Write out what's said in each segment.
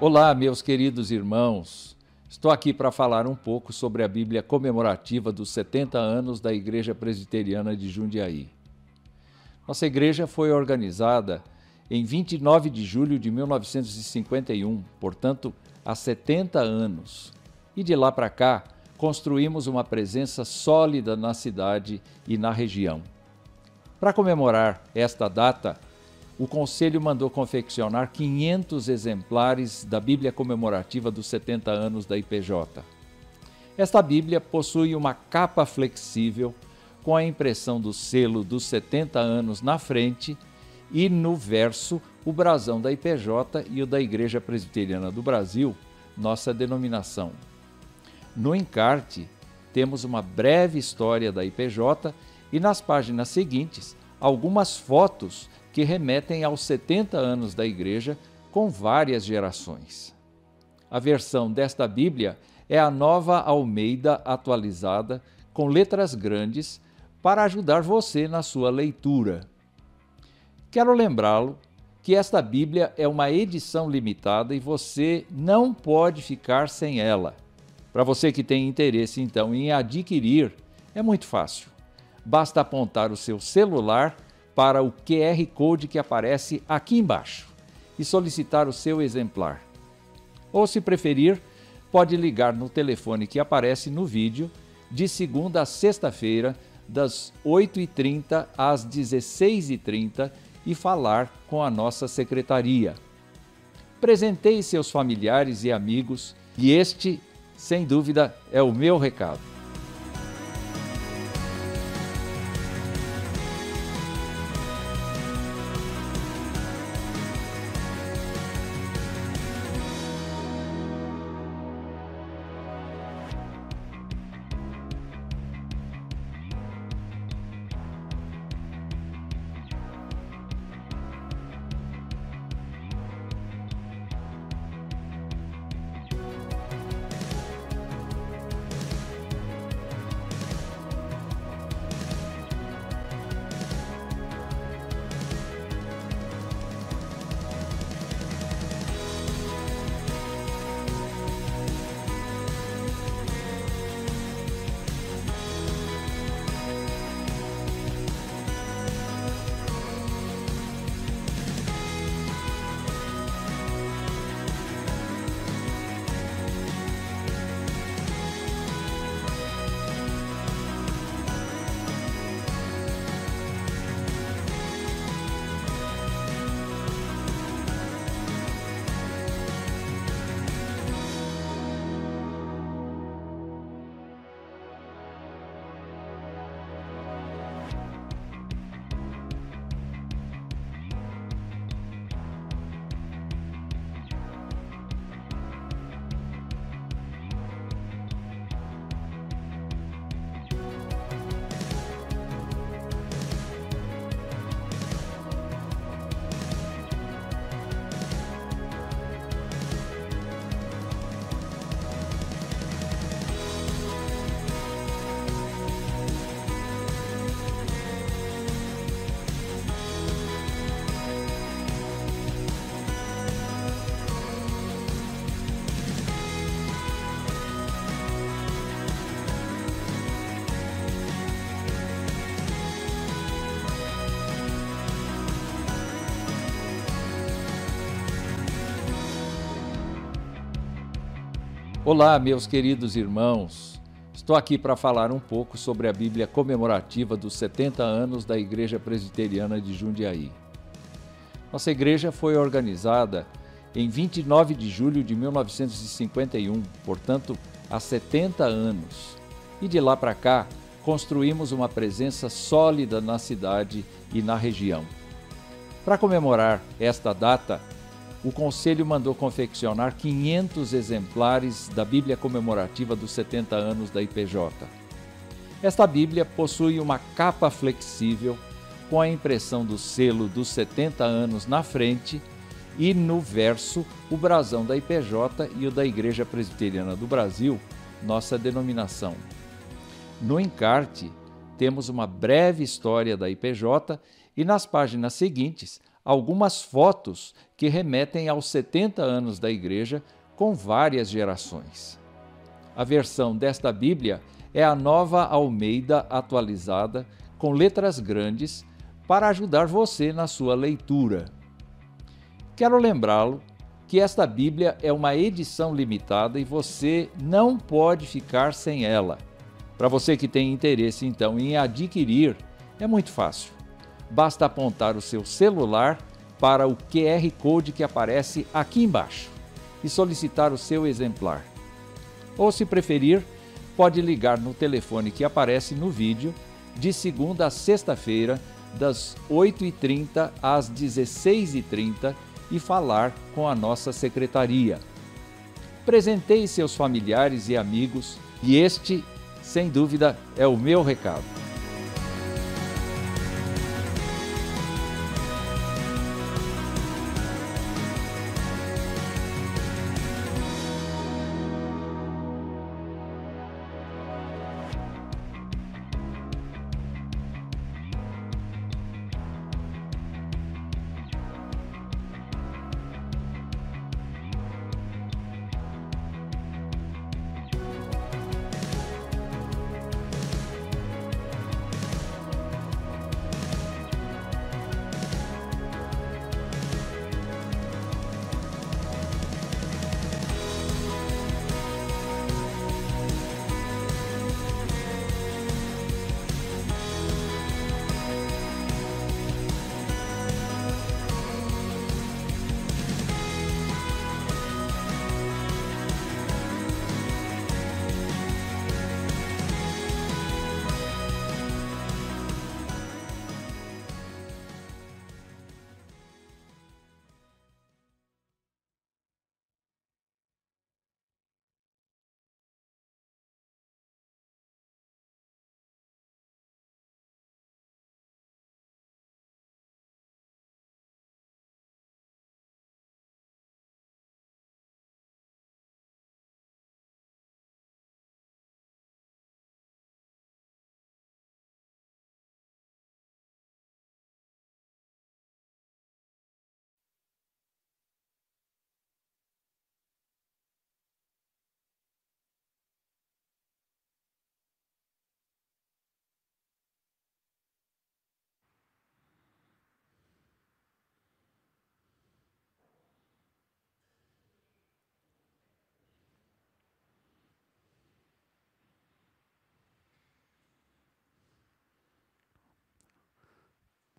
Olá, meus queridos irmãos. Estou aqui para falar um pouco sobre a Bíblia comemorativa dos 70 anos da Igreja Presbiteriana de Jundiaí. Nossa igreja foi organizada em 29 de julho de 1951, portanto, há 70 anos. E de lá para cá, construímos uma presença sólida na cidade e na região. Para comemorar esta data, o Conselho mandou confeccionar 500 exemplares da Bíblia comemorativa dos 70 anos da IPJ. Esta Bíblia possui uma capa flexível com a impressão do selo dos 70 anos na frente e no verso o brasão da IPJ e o da Igreja Presbiteriana do Brasil, nossa denominação. No encarte, temos uma breve história da IPJ e nas páginas seguintes, algumas fotos que remetem aos 70 anos da Igreja com várias gerações. A versão desta Bíblia é a nova Almeida atualizada, com letras grandes, para ajudar você na sua leitura. Quero lembrá-lo que esta Bíblia é uma edição limitada e você não pode ficar sem ela. Para você que tem interesse então em adquirir, é muito fácil. Basta apontar o seu celular para o QR Code que aparece aqui embaixo e solicitar o seu exemplar. Ou, se preferir, pode ligar no telefone que aparece no vídeo de segunda a sexta-feira, das 8h30 às 16h30 e falar com a nossa secretaria. Presenteie seus familiares e amigos e este, sem dúvida, é o meu recado. Olá, meus queridos irmãos. Estou aqui para falar um pouco sobre a Bíblia comemorativa dos 70 anos da Igreja Presbiteriana de Jundiaí. Nossa igreja foi organizada em 29 de julho de 1951, portanto, há 70 anos. E de lá para cá, construímos uma presença sólida na cidade e na região. Para comemorar esta data, o Conselho mandou confeccionar 500 exemplares da Bíblia comemorativa dos 70 anos da IPJ. Esta Bíblia possui uma capa flexível com a impressão do selo dos 70 anos na frente e no verso o brasão da IPJ e o da Igreja Presbiteriana do Brasil, nossa denominação. No encarte, temos uma breve história da IPJ e nas páginas seguintes algumas fotos que remetem aos 70 anos da igreja com várias gerações. A versão desta Bíblia é a nova Almeida atualizada com letras grandes para ajudar você na sua leitura. Quero lembrá-lo que esta Bíblia é uma edição limitada e você não pode ficar sem ela. Para você que tem interesse então em adquirir, é muito fácil. Basta apontar o seu celular para o QR Code que aparece aqui embaixo e solicitar o seu exemplar. Ou, se preferir, pode ligar no telefone que aparece no vídeo de segunda a sexta-feira, das 8h30 às 16h30 e falar com a nossa secretaria. Presenteie seus familiares e amigos, e este, sem dúvida, é o meu recado.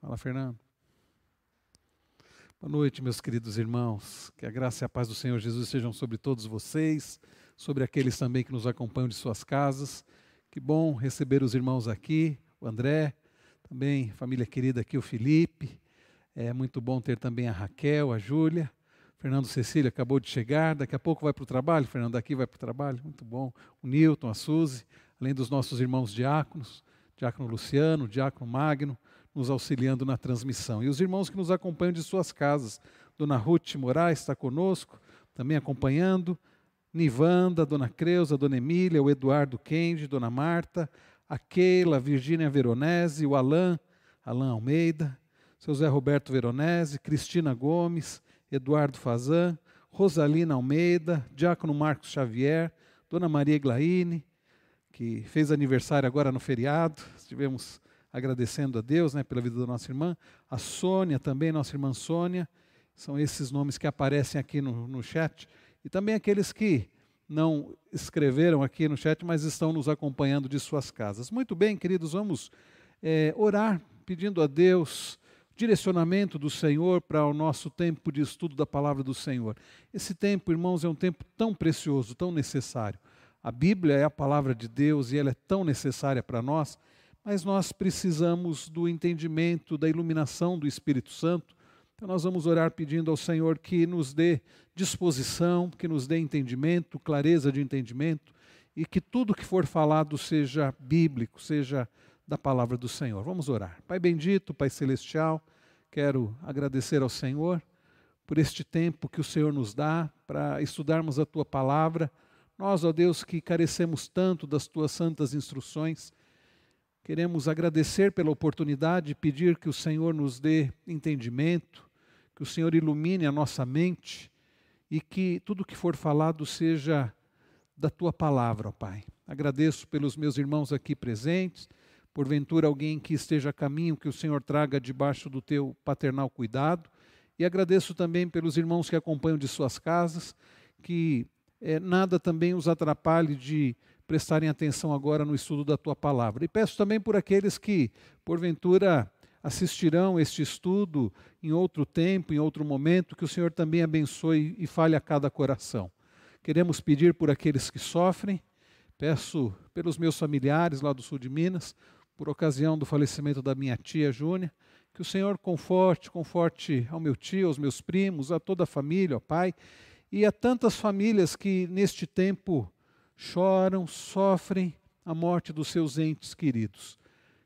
Fala, Fernando. Boa noite, meus queridos irmãos. Que a graça e a paz do Senhor Jesus sejam sobre todos vocês, sobre aqueles também que nos acompanham de suas casas. Que bom receber os irmãos aqui, o André, também família querida aqui, o Felipe. É muito bom ter também a Raquel, a Júlia. Fernando Cecília acabou de chegar, daqui a pouco vai para o trabalho. Fernando daqui vai para o trabalho, muito bom. O Newton, a Suzy, além dos nossos irmãos diáconos, diácono Luciano, diácono Magno, nos auxiliando na transmissão. E os irmãos que nos acompanham de suas casas, Dona Ruth Moraes está conosco, também acompanhando, Nivanda, Dona Creuza, Dona Emília, o Eduardo Kendi, Dona Marta, a Keila, a Virgínia Veronese, o Alain, Alain Almeida, seu Zé Roberto Veronese, Cristina Gomes, Eduardo Fazan, Rosalina Almeida, Diácono Marcos Xavier, Dona Maria Glaine, que fez aniversário agora no feriado, tivemos agradecendo a Deus né, pela vida da nossa irmã, a Sônia também, nossa irmã Sônia, são esses nomes que aparecem aqui no, no chat, e também aqueles que não escreveram aqui no chat, mas estão nos acompanhando de suas casas. Muito bem, queridos, vamos é, orar pedindo a Deus direcionamento do Senhor para o nosso tempo de estudo da palavra do Senhor. Esse tempo, irmãos, é um tempo tão precioso, tão necessário. A Bíblia é a palavra de Deus e ela é tão necessária para nós mas nós precisamos do entendimento, da iluminação do Espírito Santo. Então, nós vamos orar pedindo ao Senhor que nos dê disposição, que nos dê entendimento, clareza de entendimento e que tudo que for falado seja bíblico, seja da palavra do Senhor. Vamos orar. Pai bendito, Pai celestial, quero agradecer ao Senhor por este tempo que o Senhor nos dá para estudarmos a tua palavra. Nós, ó Deus, que carecemos tanto das tuas santas instruções, Queremos agradecer pela oportunidade e pedir que o Senhor nos dê entendimento, que o Senhor ilumine a nossa mente e que tudo que for falado seja da tua palavra, ó Pai. Agradeço pelos meus irmãos aqui presentes, porventura alguém que esteja a caminho, que o Senhor traga debaixo do teu paternal cuidado. E agradeço também pelos irmãos que acompanham de suas casas, que é, nada também os atrapalhe de prestarem atenção agora no estudo da tua palavra. E peço também por aqueles que, porventura, assistirão este estudo em outro tempo, em outro momento, que o Senhor também abençoe e fale a cada coração. Queremos pedir por aqueles que sofrem, peço pelos meus familiares lá do sul de Minas, por ocasião do falecimento da minha tia Júnia, que o Senhor conforte, conforte ao meu tio, aos meus primos, a toda a família, ao pai, e a tantas famílias que neste tempo choram, sofrem a morte dos seus entes queridos.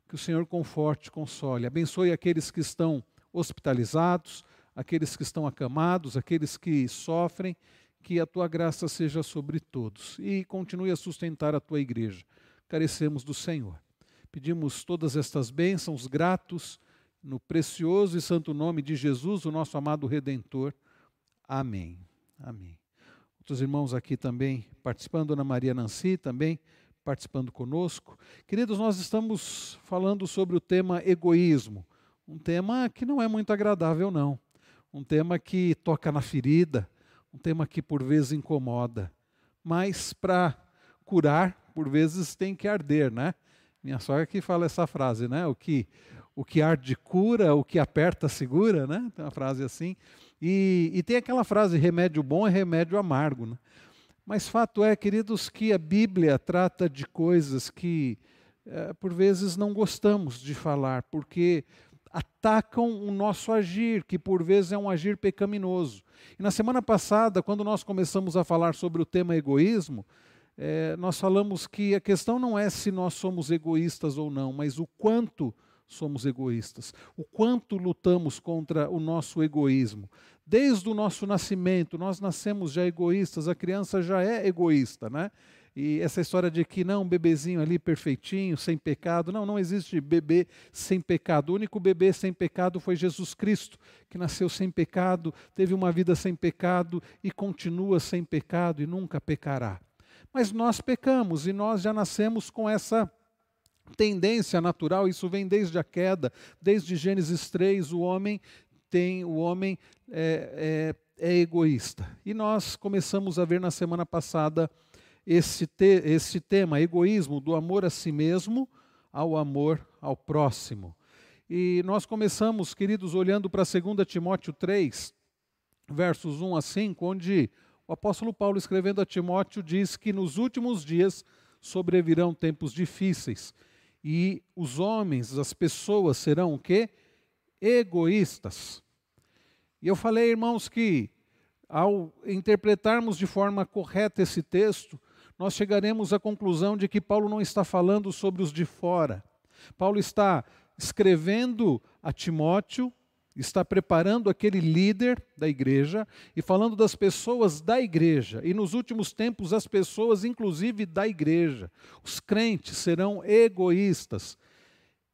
Que o Senhor conforte, console, abençoe aqueles que estão hospitalizados, aqueles que estão acamados, aqueles que sofrem, que a tua graça seja sobre todos e continue a sustentar a tua igreja. Carecemos do Senhor. Pedimos todas estas bênçãos gratos no precioso e santo nome de Jesus, o nosso amado redentor. Amém. Amém. Outros irmãos aqui também participando, Ana Maria Nancy também participando conosco. Queridos, nós estamos falando sobre o tema egoísmo, um tema que não é muito agradável, não. Um tema que toca na ferida, um tema que por vezes incomoda. Mas para curar, por vezes tem que arder, né? Minha sogra que fala essa frase, né? O que, o que arde cura, o que aperta segura, né? Tem uma frase assim. E, e tem aquela frase: remédio bom é remédio amargo. Né? Mas fato é, queridos, que a Bíblia trata de coisas que é, por vezes não gostamos de falar, porque atacam o nosso agir, que por vezes é um agir pecaminoso. E na semana passada, quando nós começamos a falar sobre o tema egoísmo, é, nós falamos que a questão não é se nós somos egoístas ou não, mas o quanto somos egoístas, o quanto lutamos contra o nosso egoísmo. Desde o nosso nascimento, nós nascemos já egoístas, a criança já é egoísta, né? E essa história de que não, um bebezinho ali perfeitinho, sem pecado, não, não existe bebê sem pecado. O único bebê sem pecado foi Jesus Cristo, que nasceu sem pecado, teve uma vida sem pecado e continua sem pecado e nunca pecará. Mas nós pecamos e nós já nascemos com essa tendência natural, isso vem desde a queda, desde Gênesis 3, o homem tem, o homem é, é, é egoísta. E nós começamos a ver na semana passada esse, te, esse tema, egoísmo, do amor a si mesmo ao amor ao próximo. E nós começamos, queridos, olhando para 2 Timóteo 3, versos 1 a 5, onde o apóstolo Paulo, escrevendo a Timóteo, diz que nos últimos dias sobrevirão tempos difíceis e os homens, as pessoas serão o quê? Egoístas. E eu falei, irmãos, que ao interpretarmos de forma correta esse texto, nós chegaremos à conclusão de que Paulo não está falando sobre os de fora. Paulo está escrevendo a Timóteo está preparando aquele líder da igreja e falando das pessoas da igreja. E nos últimos tempos, as pessoas, inclusive da igreja, os crentes, serão egoístas.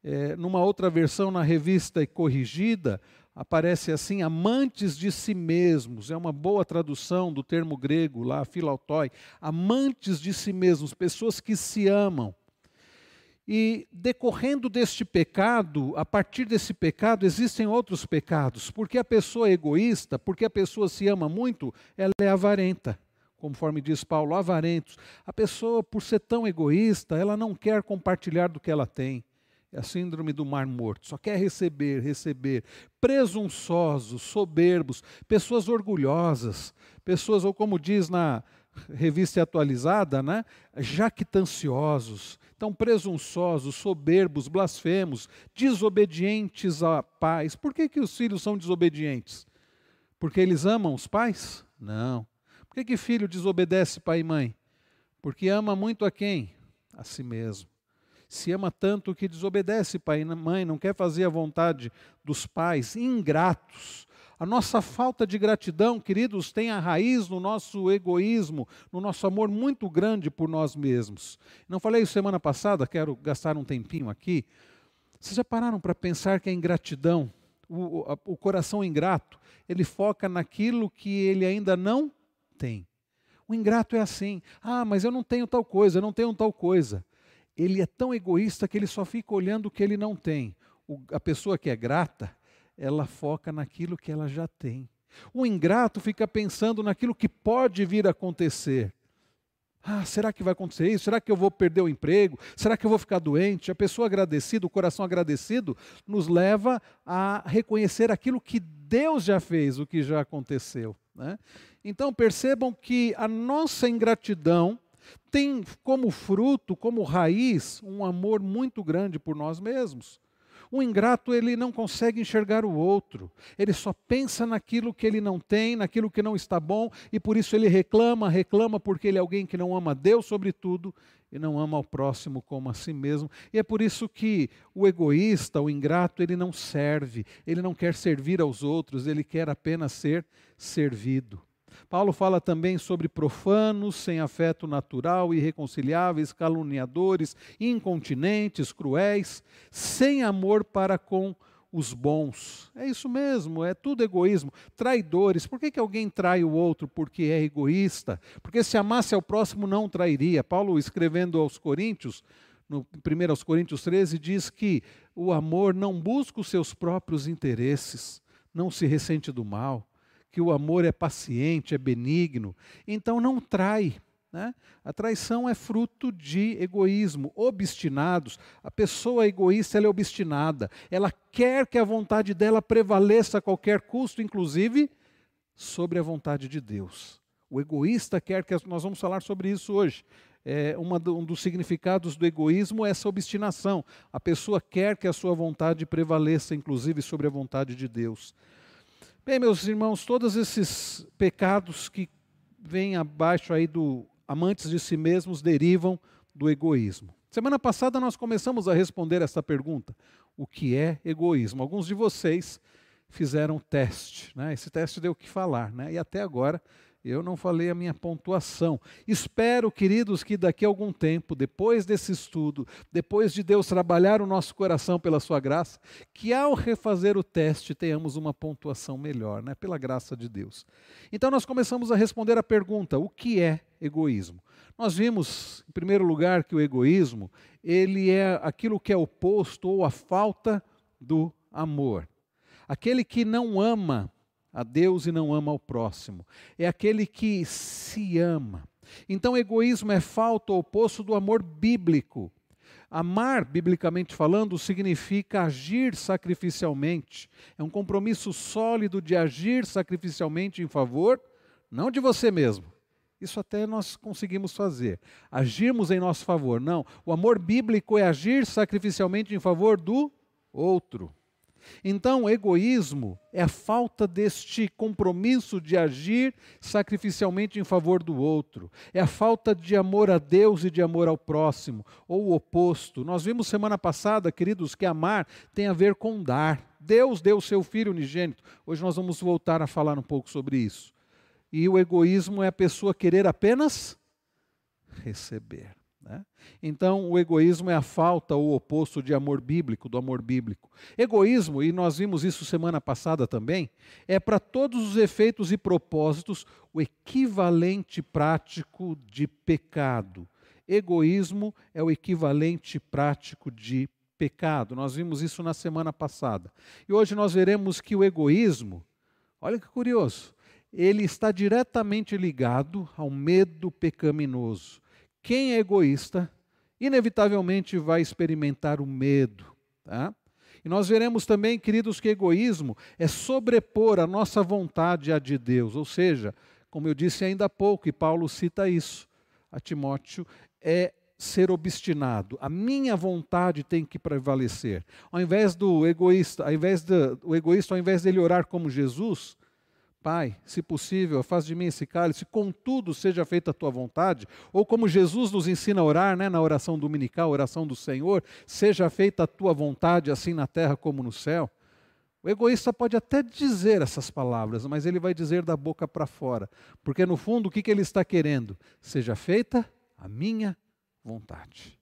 É, numa outra versão, na revista Corrigida, aparece assim: amantes de si mesmos. É uma boa tradução do termo grego lá, filautoi. Amantes de si mesmos, pessoas que se amam. E decorrendo deste pecado, a partir desse pecado, existem outros pecados. Porque a pessoa é egoísta, porque a pessoa se ama muito, ela é avarenta. Conforme diz Paulo, avarentos. A pessoa, por ser tão egoísta, ela não quer compartilhar do que ela tem. É a síndrome do mar morto. Só quer receber, receber. Presunçosos, soberbos, pessoas orgulhosas, pessoas, ou como diz na revista atualizada, né? jactanciosos tão presunçosos, soberbos, blasfemos, desobedientes a pais. Por que, que os filhos são desobedientes? Porque eles amam os pais? Não. Por que, que filho desobedece pai e mãe? Porque ama muito a quem? A si mesmo. Se ama tanto que desobedece pai e mãe, não quer fazer a vontade dos pais, ingratos, a nossa falta de gratidão, queridos, tem a raiz no nosso egoísmo, no nosso amor muito grande por nós mesmos. Não falei isso semana passada, quero gastar um tempinho aqui. Vocês já pararam para pensar que a ingratidão, O, o coração ingrato, ele foca naquilo que ele ainda não tem. O ingrato é assim: ah, mas eu não tenho tal coisa, eu não tenho tal coisa. Ele é tão egoísta que ele só fica olhando o que ele não tem. O, a pessoa que é grata, ela foca naquilo que ela já tem. O ingrato fica pensando naquilo que pode vir a acontecer. Ah, será que vai acontecer isso? Será que eu vou perder o emprego? Será que eu vou ficar doente? A pessoa agradecida, o coração agradecido, nos leva a reconhecer aquilo que Deus já fez, o que já aconteceu. Né? Então percebam que a nossa ingratidão tem como fruto, como raiz, um amor muito grande por nós mesmos. O ingrato, ele não consegue enxergar o outro. Ele só pensa naquilo que ele não tem, naquilo que não está bom, e por isso ele reclama, reclama porque ele é alguém que não ama Deus sobretudo e não ama o próximo como a si mesmo. E é por isso que o egoísta, o ingrato, ele não serve, ele não quer servir aos outros, ele quer apenas ser servido. Paulo fala também sobre profanos, sem afeto natural, irreconciliáveis, caluniadores, incontinentes, cruéis, sem amor para com os bons. É isso mesmo, é tudo egoísmo. Traidores, por que, que alguém trai o outro? Porque é egoísta. Porque se amasse ao próximo, não trairia. Paulo, escrevendo aos Coríntios, no 1 aos Coríntios 13, diz que o amor não busca os seus próprios interesses, não se ressente do mal, que o amor é paciente, é benigno, então não trai. Né? A traição é fruto de egoísmo, obstinados. A pessoa egoísta é obstinada, ela quer que a vontade dela prevaleça a qualquer custo, inclusive sobre a vontade de Deus. O egoísta quer que. Nós vamos falar sobre isso hoje. É, uma, um dos significados do egoísmo é essa obstinação. A pessoa quer que a sua vontade prevaleça, inclusive sobre a vontade de Deus. Bem, meus irmãos, todos esses pecados que vêm abaixo aí do amantes de si mesmos derivam do egoísmo. Semana passada nós começamos a responder essa pergunta: o que é egoísmo? Alguns de vocês fizeram teste, né? Esse teste deu o que falar, né? E até agora eu não falei a minha pontuação. Espero, queridos, que daqui a algum tempo, depois desse estudo, depois de Deus trabalhar o nosso coração pela sua graça, que ao refazer o teste tenhamos uma pontuação melhor, né? pela graça de Deus. Então nós começamos a responder a pergunta: o que é egoísmo? Nós vimos, em primeiro lugar, que o egoísmo, ele é aquilo que é oposto ou a falta do amor. Aquele que não ama a Deus e não ama ao próximo. É aquele que se ama. Então, egoísmo é falta ou oposto do amor bíblico. Amar, biblicamente falando, significa agir sacrificialmente. É um compromisso sólido de agir sacrificialmente em favor, não de você mesmo. Isso até nós conseguimos fazer. Agirmos em nosso favor. Não. O amor bíblico é agir sacrificialmente em favor do outro. Então, egoísmo é a falta deste compromisso de agir sacrificialmente em favor do outro, é a falta de amor a Deus e de amor ao próximo, ou o oposto. Nós vimos semana passada, queridos, que amar tem a ver com dar. Deus deu o seu filho unigênito. Hoje nós vamos voltar a falar um pouco sobre isso. E o egoísmo é a pessoa querer apenas receber. Né? Então, o egoísmo é a falta ou oposto de amor bíblico, do amor bíblico. Egoísmo, e nós vimos isso semana passada também, é para todos os efeitos e propósitos o equivalente prático de pecado. Egoísmo é o equivalente prático de pecado. Nós vimos isso na semana passada. E hoje nós veremos que o egoísmo, olha que curioso, ele está diretamente ligado ao medo pecaminoso quem é egoísta, inevitavelmente vai experimentar o medo. Tá? E nós veremos também, queridos, que egoísmo é sobrepor a nossa vontade à de Deus. Ou seja, como eu disse ainda há pouco, e Paulo cita isso a Timóteo, é ser obstinado. A minha vontade tem que prevalecer. Ao invés do egoísta, ao invés do egoísta, ao invés dele orar como Jesus, Pai, se possível, faz de mim esse cálice, contudo seja feita a tua vontade, ou como Jesus nos ensina a orar, né, na oração dominical, oração do Senhor, seja feita a tua vontade, assim na terra como no céu. O egoísta pode até dizer essas palavras, mas ele vai dizer da boca para fora, porque no fundo o que, que ele está querendo? Seja feita a minha vontade.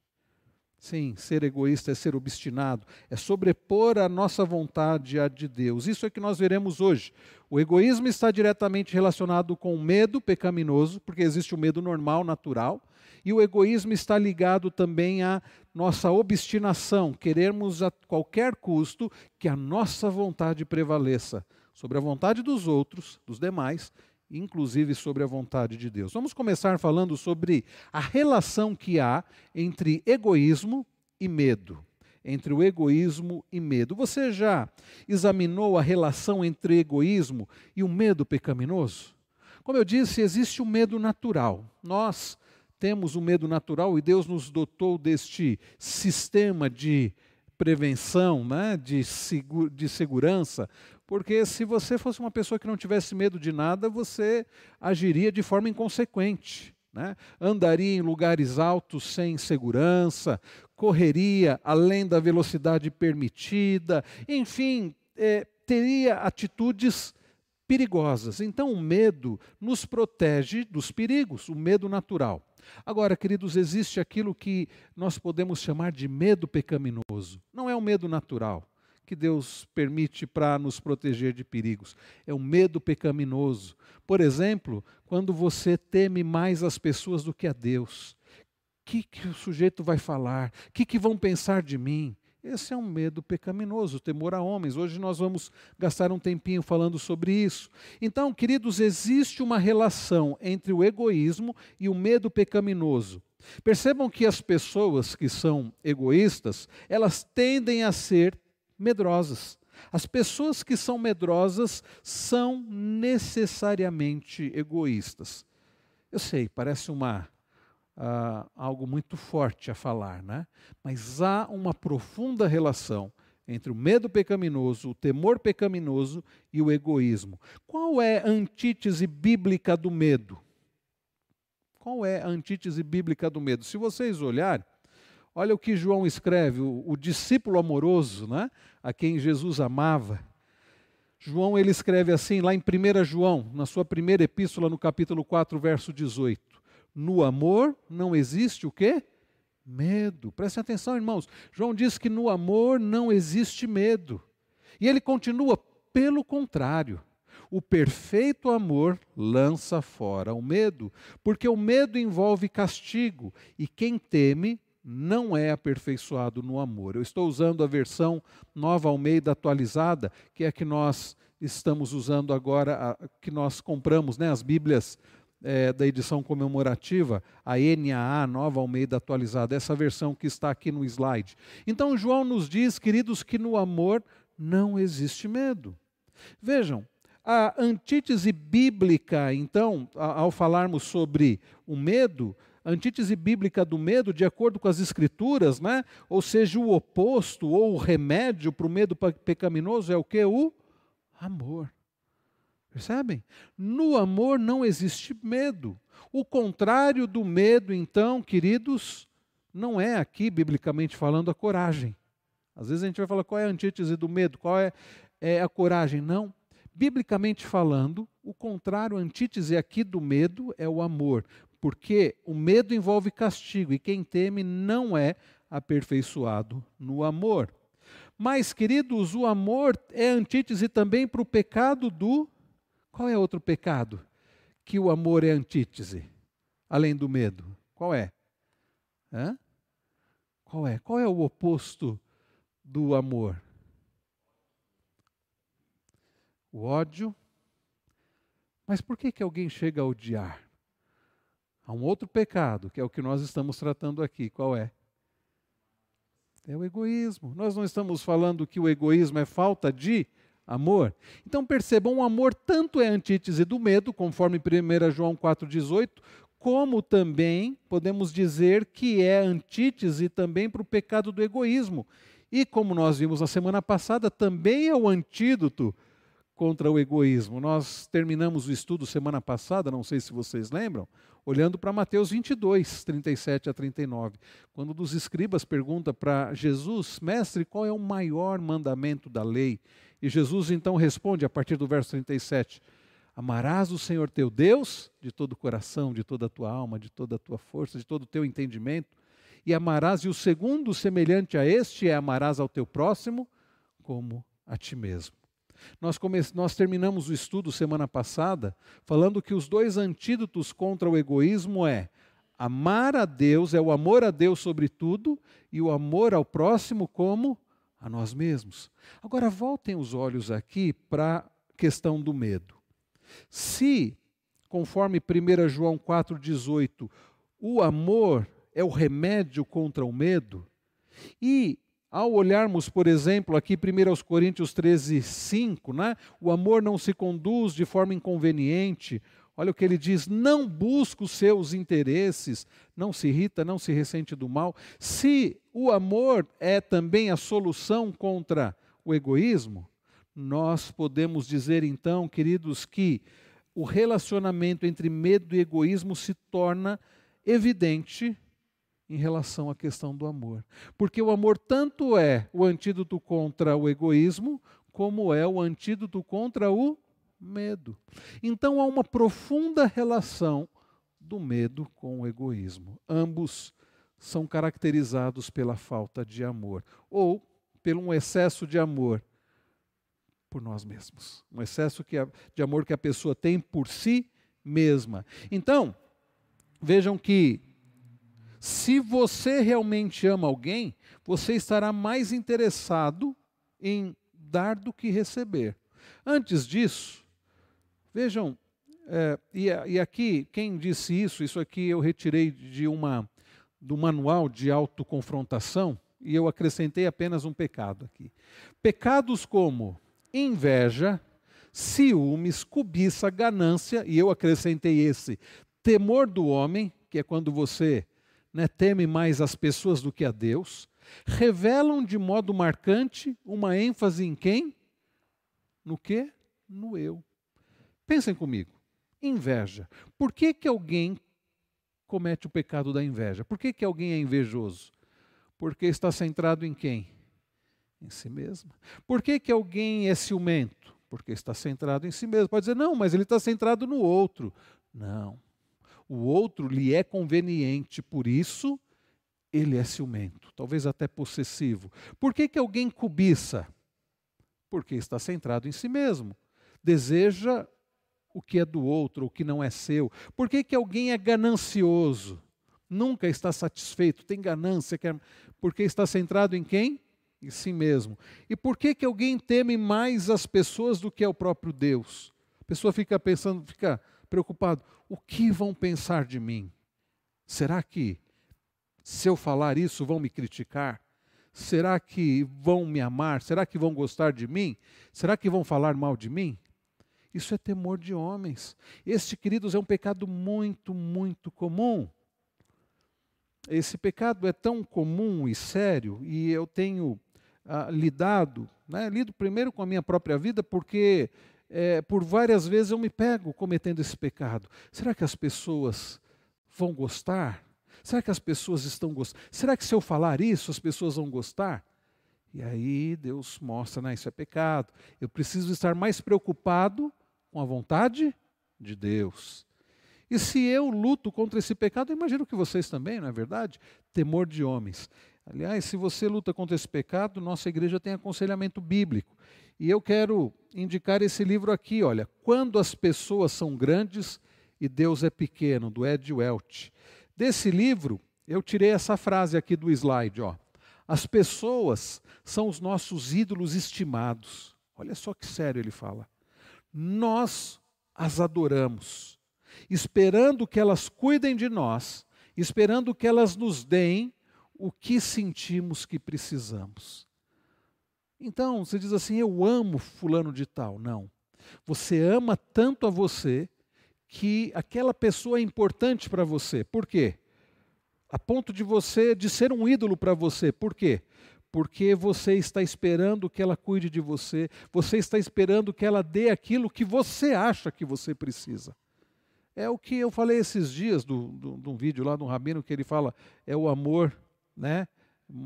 Sim, ser egoísta é ser obstinado, é sobrepor a nossa vontade à de Deus. Isso é que nós veremos hoje. O egoísmo está diretamente relacionado com o medo pecaminoso, porque existe o medo normal, natural, e o egoísmo está ligado também à nossa obstinação, querermos a qualquer custo que a nossa vontade prevaleça sobre a vontade dos outros, dos demais, inclusive sobre a vontade de Deus. Vamos começar falando sobre a relação que há entre egoísmo e medo. Entre o egoísmo e medo. Você já examinou a relação entre egoísmo e o medo pecaminoso? Como eu disse, existe o medo natural. Nós temos o medo natural e Deus nos dotou deste sistema de prevenção, né, de, de segurança, porque se você fosse uma pessoa que não tivesse medo de nada, você agiria de forma inconsequente. Né? Andaria em lugares altos sem segurança, correria além da velocidade permitida, enfim, é, teria atitudes perigosas. Então, o medo nos protege dos perigos, o medo natural. Agora, queridos, existe aquilo que nós podemos chamar de medo pecaminoso. Não é um medo natural que Deus permite para nos proteger de perigos. É o medo pecaminoso. Por exemplo, quando você teme mais as pessoas do que a Deus. O que, que o sujeito vai falar? O que, que vão pensar de mim? Esse é um medo pecaminoso, temor a homens. Hoje nós vamos gastar um tempinho falando sobre isso. Então, queridos, existe uma relação entre o egoísmo e o medo pecaminoso. Percebam que as pessoas que são egoístas, elas tendem a ser medrosas. As pessoas que são medrosas são necessariamente egoístas. Eu sei, parece uma uh, algo muito forte a falar, né? Mas há uma profunda relação entre o medo pecaminoso, o temor pecaminoso e o egoísmo. Qual é a antítese bíblica do medo? Qual é a antítese bíblica do medo? Se vocês olharem, Olha o que João escreve, o, o discípulo amoroso, né, a quem Jesus amava. João ele escreve assim, lá em 1 João, na sua primeira epístola, no capítulo 4, verso 18. No amor não existe o quê? Medo. Prestem atenção, irmãos. João diz que no amor não existe medo. E ele continua, pelo contrário. O perfeito amor lança fora o medo, porque o medo envolve castigo, e quem teme não é aperfeiçoado no amor. Eu estou usando a versão nova Almeida atualizada, que é a que nós estamos usando agora, a, que nós compramos, né, as Bíblias é, da edição comemorativa, a NAA, Nova Almeida atualizada, essa versão que está aqui no slide. Então, João nos diz, queridos, que no amor não existe medo. Vejam, a antítese bíblica, então, ao falarmos sobre o medo, antítese bíblica do medo, de acordo com as escrituras, né? ou seja, o oposto ou o remédio para o medo pecaminoso é o que? O amor. Percebem? No amor não existe medo. O contrário do medo, então, queridos, não é aqui, biblicamente falando, a coragem. Às vezes a gente vai falar qual é a antítese do medo, qual é, é a coragem. Não. Biblicamente falando, o contrário, a antítese aqui do medo é o amor porque o medo envolve castigo e quem teme não é aperfeiçoado no amor. Mas, queridos, o amor é antítese também para o pecado do. Qual é outro pecado que o amor é antítese, além do medo? Qual é? Hã? Qual é? Qual é o oposto do amor? O ódio. Mas por que, que alguém chega a odiar? Há um outro pecado, que é o que nós estamos tratando aqui. Qual é? É o egoísmo. Nós não estamos falando que o egoísmo é falta de amor. Então percebam, o amor tanto é antítese do medo, conforme 1 João 4,18, como também podemos dizer que é antítese também para o pecado do egoísmo. E como nós vimos na semana passada, também é o antídoto contra o egoísmo. Nós terminamos o estudo semana passada, não sei se vocês lembram, olhando para Mateus 22, 37 a 39, quando dos escribas pergunta para Jesus, mestre, qual é o maior mandamento da lei? E Jesus então responde a partir do verso 37, Amarás o Senhor teu Deus de todo o coração, de toda a tua alma, de toda a tua força, de todo o teu entendimento, e amarás, e o segundo, semelhante a este, é amarás ao teu próximo como a ti mesmo. Nós, come... Nós terminamos o estudo semana passada falando que os dois antídotos contra o egoísmo é amar a Deus, é o amor a Deus sobre tudo, e o amor ao próximo como a nós mesmos. Agora voltem os olhos aqui para a questão do medo. Se, conforme 1 João 4,18, o amor é o remédio contra o medo, e ao olharmos, por exemplo, aqui 1 Coríntios 13, 5, né? o amor não se conduz de forma inconveniente. Olha o que ele diz: não busca os seus interesses, não se irrita, não se ressente do mal. Se o amor é também a solução contra o egoísmo, nós podemos dizer então, queridos, que o relacionamento entre medo e egoísmo se torna evidente em relação à questão do amor. Porque o amor tanto é o antídoto contra o egoísmo, como é o antídoto contra o medo. Então há uma profunda relação do medo com o egoísmo. Ambos são caracterizados pela falta de amor ou pelo um excesso de amor por nós mesmos. Um excesso de amor que a pessoa tem por si mesma. Então, vejam que se você realmente ama alguém, você estará mais interessado em dar do que receber. Antes disso, vejam, é, e, e, aqui, quem disse isso, isso aqui eu retirei de uma do manual de autoconfrontação e eu acrescentei apenas um pecado aqui. Pecados como inveja, ciúmes, cobiça, ganância, e eu acrescentei esse temor do homem, que é quando você né, teme mais as pessoas do que a Deus, revelam de modo marcante uma ênfase em quem? No que? No eu. Pensem comigo. Inveja. Por que, que alguém comete o pecado da inveja? Por que, que alguém é invejoso? Porque está centrado em quem? Em si mesmo. Por que, que alguém é ciumento? Porque está centrado em si mesmo. Pode dizer, não, mas ele está centrado no outro. Não o outro lhe é conveniente, por isso ele é ciumento, talvez até possessivo. Por que, que alguém cobiça? Porque está centrado em si mesmo. Deseja o que é do outro, o que não é seu. Por que, que alguém é ganancioso? Nunca está satisfeito, tem ganância, quer... porque está centrado em quem? Em si mesmo. E por que, que alguém teme mais as pessoas do que é o próprio Deus? A pessoa fica pensando, fica preocupado: o que vão pensar de mim? Será que, se eu falar isso, vão me criticar? Será que vão me amar? Será que vão gostar de mim? Será que vão falar mal de mim? Isso é temor de homens. Este, queridos, é um pecado muito, muito comum. Esse pecado é tão comum e sério, e eu tenho ah, lidado, né, lido primeiro com a minha própria vida, porque é, por várias vezes eu me pego cometendo esse pecado. Será que as pessoas vão gostar? Será que as pessoas estão gostando? Será que se eu falar isso, as pessoas vão gostar? E aí Deus mostra, né, isso é pecado. Eu preciso estar mais preocupado com a vontade de Deus. E se eu luto contra esse pecado, imagino que vocês também, não é verdade? Temor de homens. Aliás, se você luta contra esse pecado, nossa igreja tem aconselhamento bíblico. E eu quero indicar esse livro aqui, olha, Quando as Pessoas São Grandes e Deus é Pequeno, do Ed Welch. Desse livro, eu tirei essa frase aqui do slide, ó. As pessoas são os nossos ídolos estimados. Olha só que sério ele fala. Nós as adoramos, esperando que elas cuidem de nós, esperando que elas nos deem o que sentimos que precisamos. Então, você diz assim: eu amo fulano de tal. Não. Você ama tanto a você que aquela pessoa é importante para você. Por quê? A ponto de você de ser um ídolo para você. Por quê? Porque você está esperando que ela cuide de você, você está esperando que ela dê aquilo que você acha que você precisa. É o que eu falei esses dias de um vídeo lá do Rabino que ele fala, é o amor, né?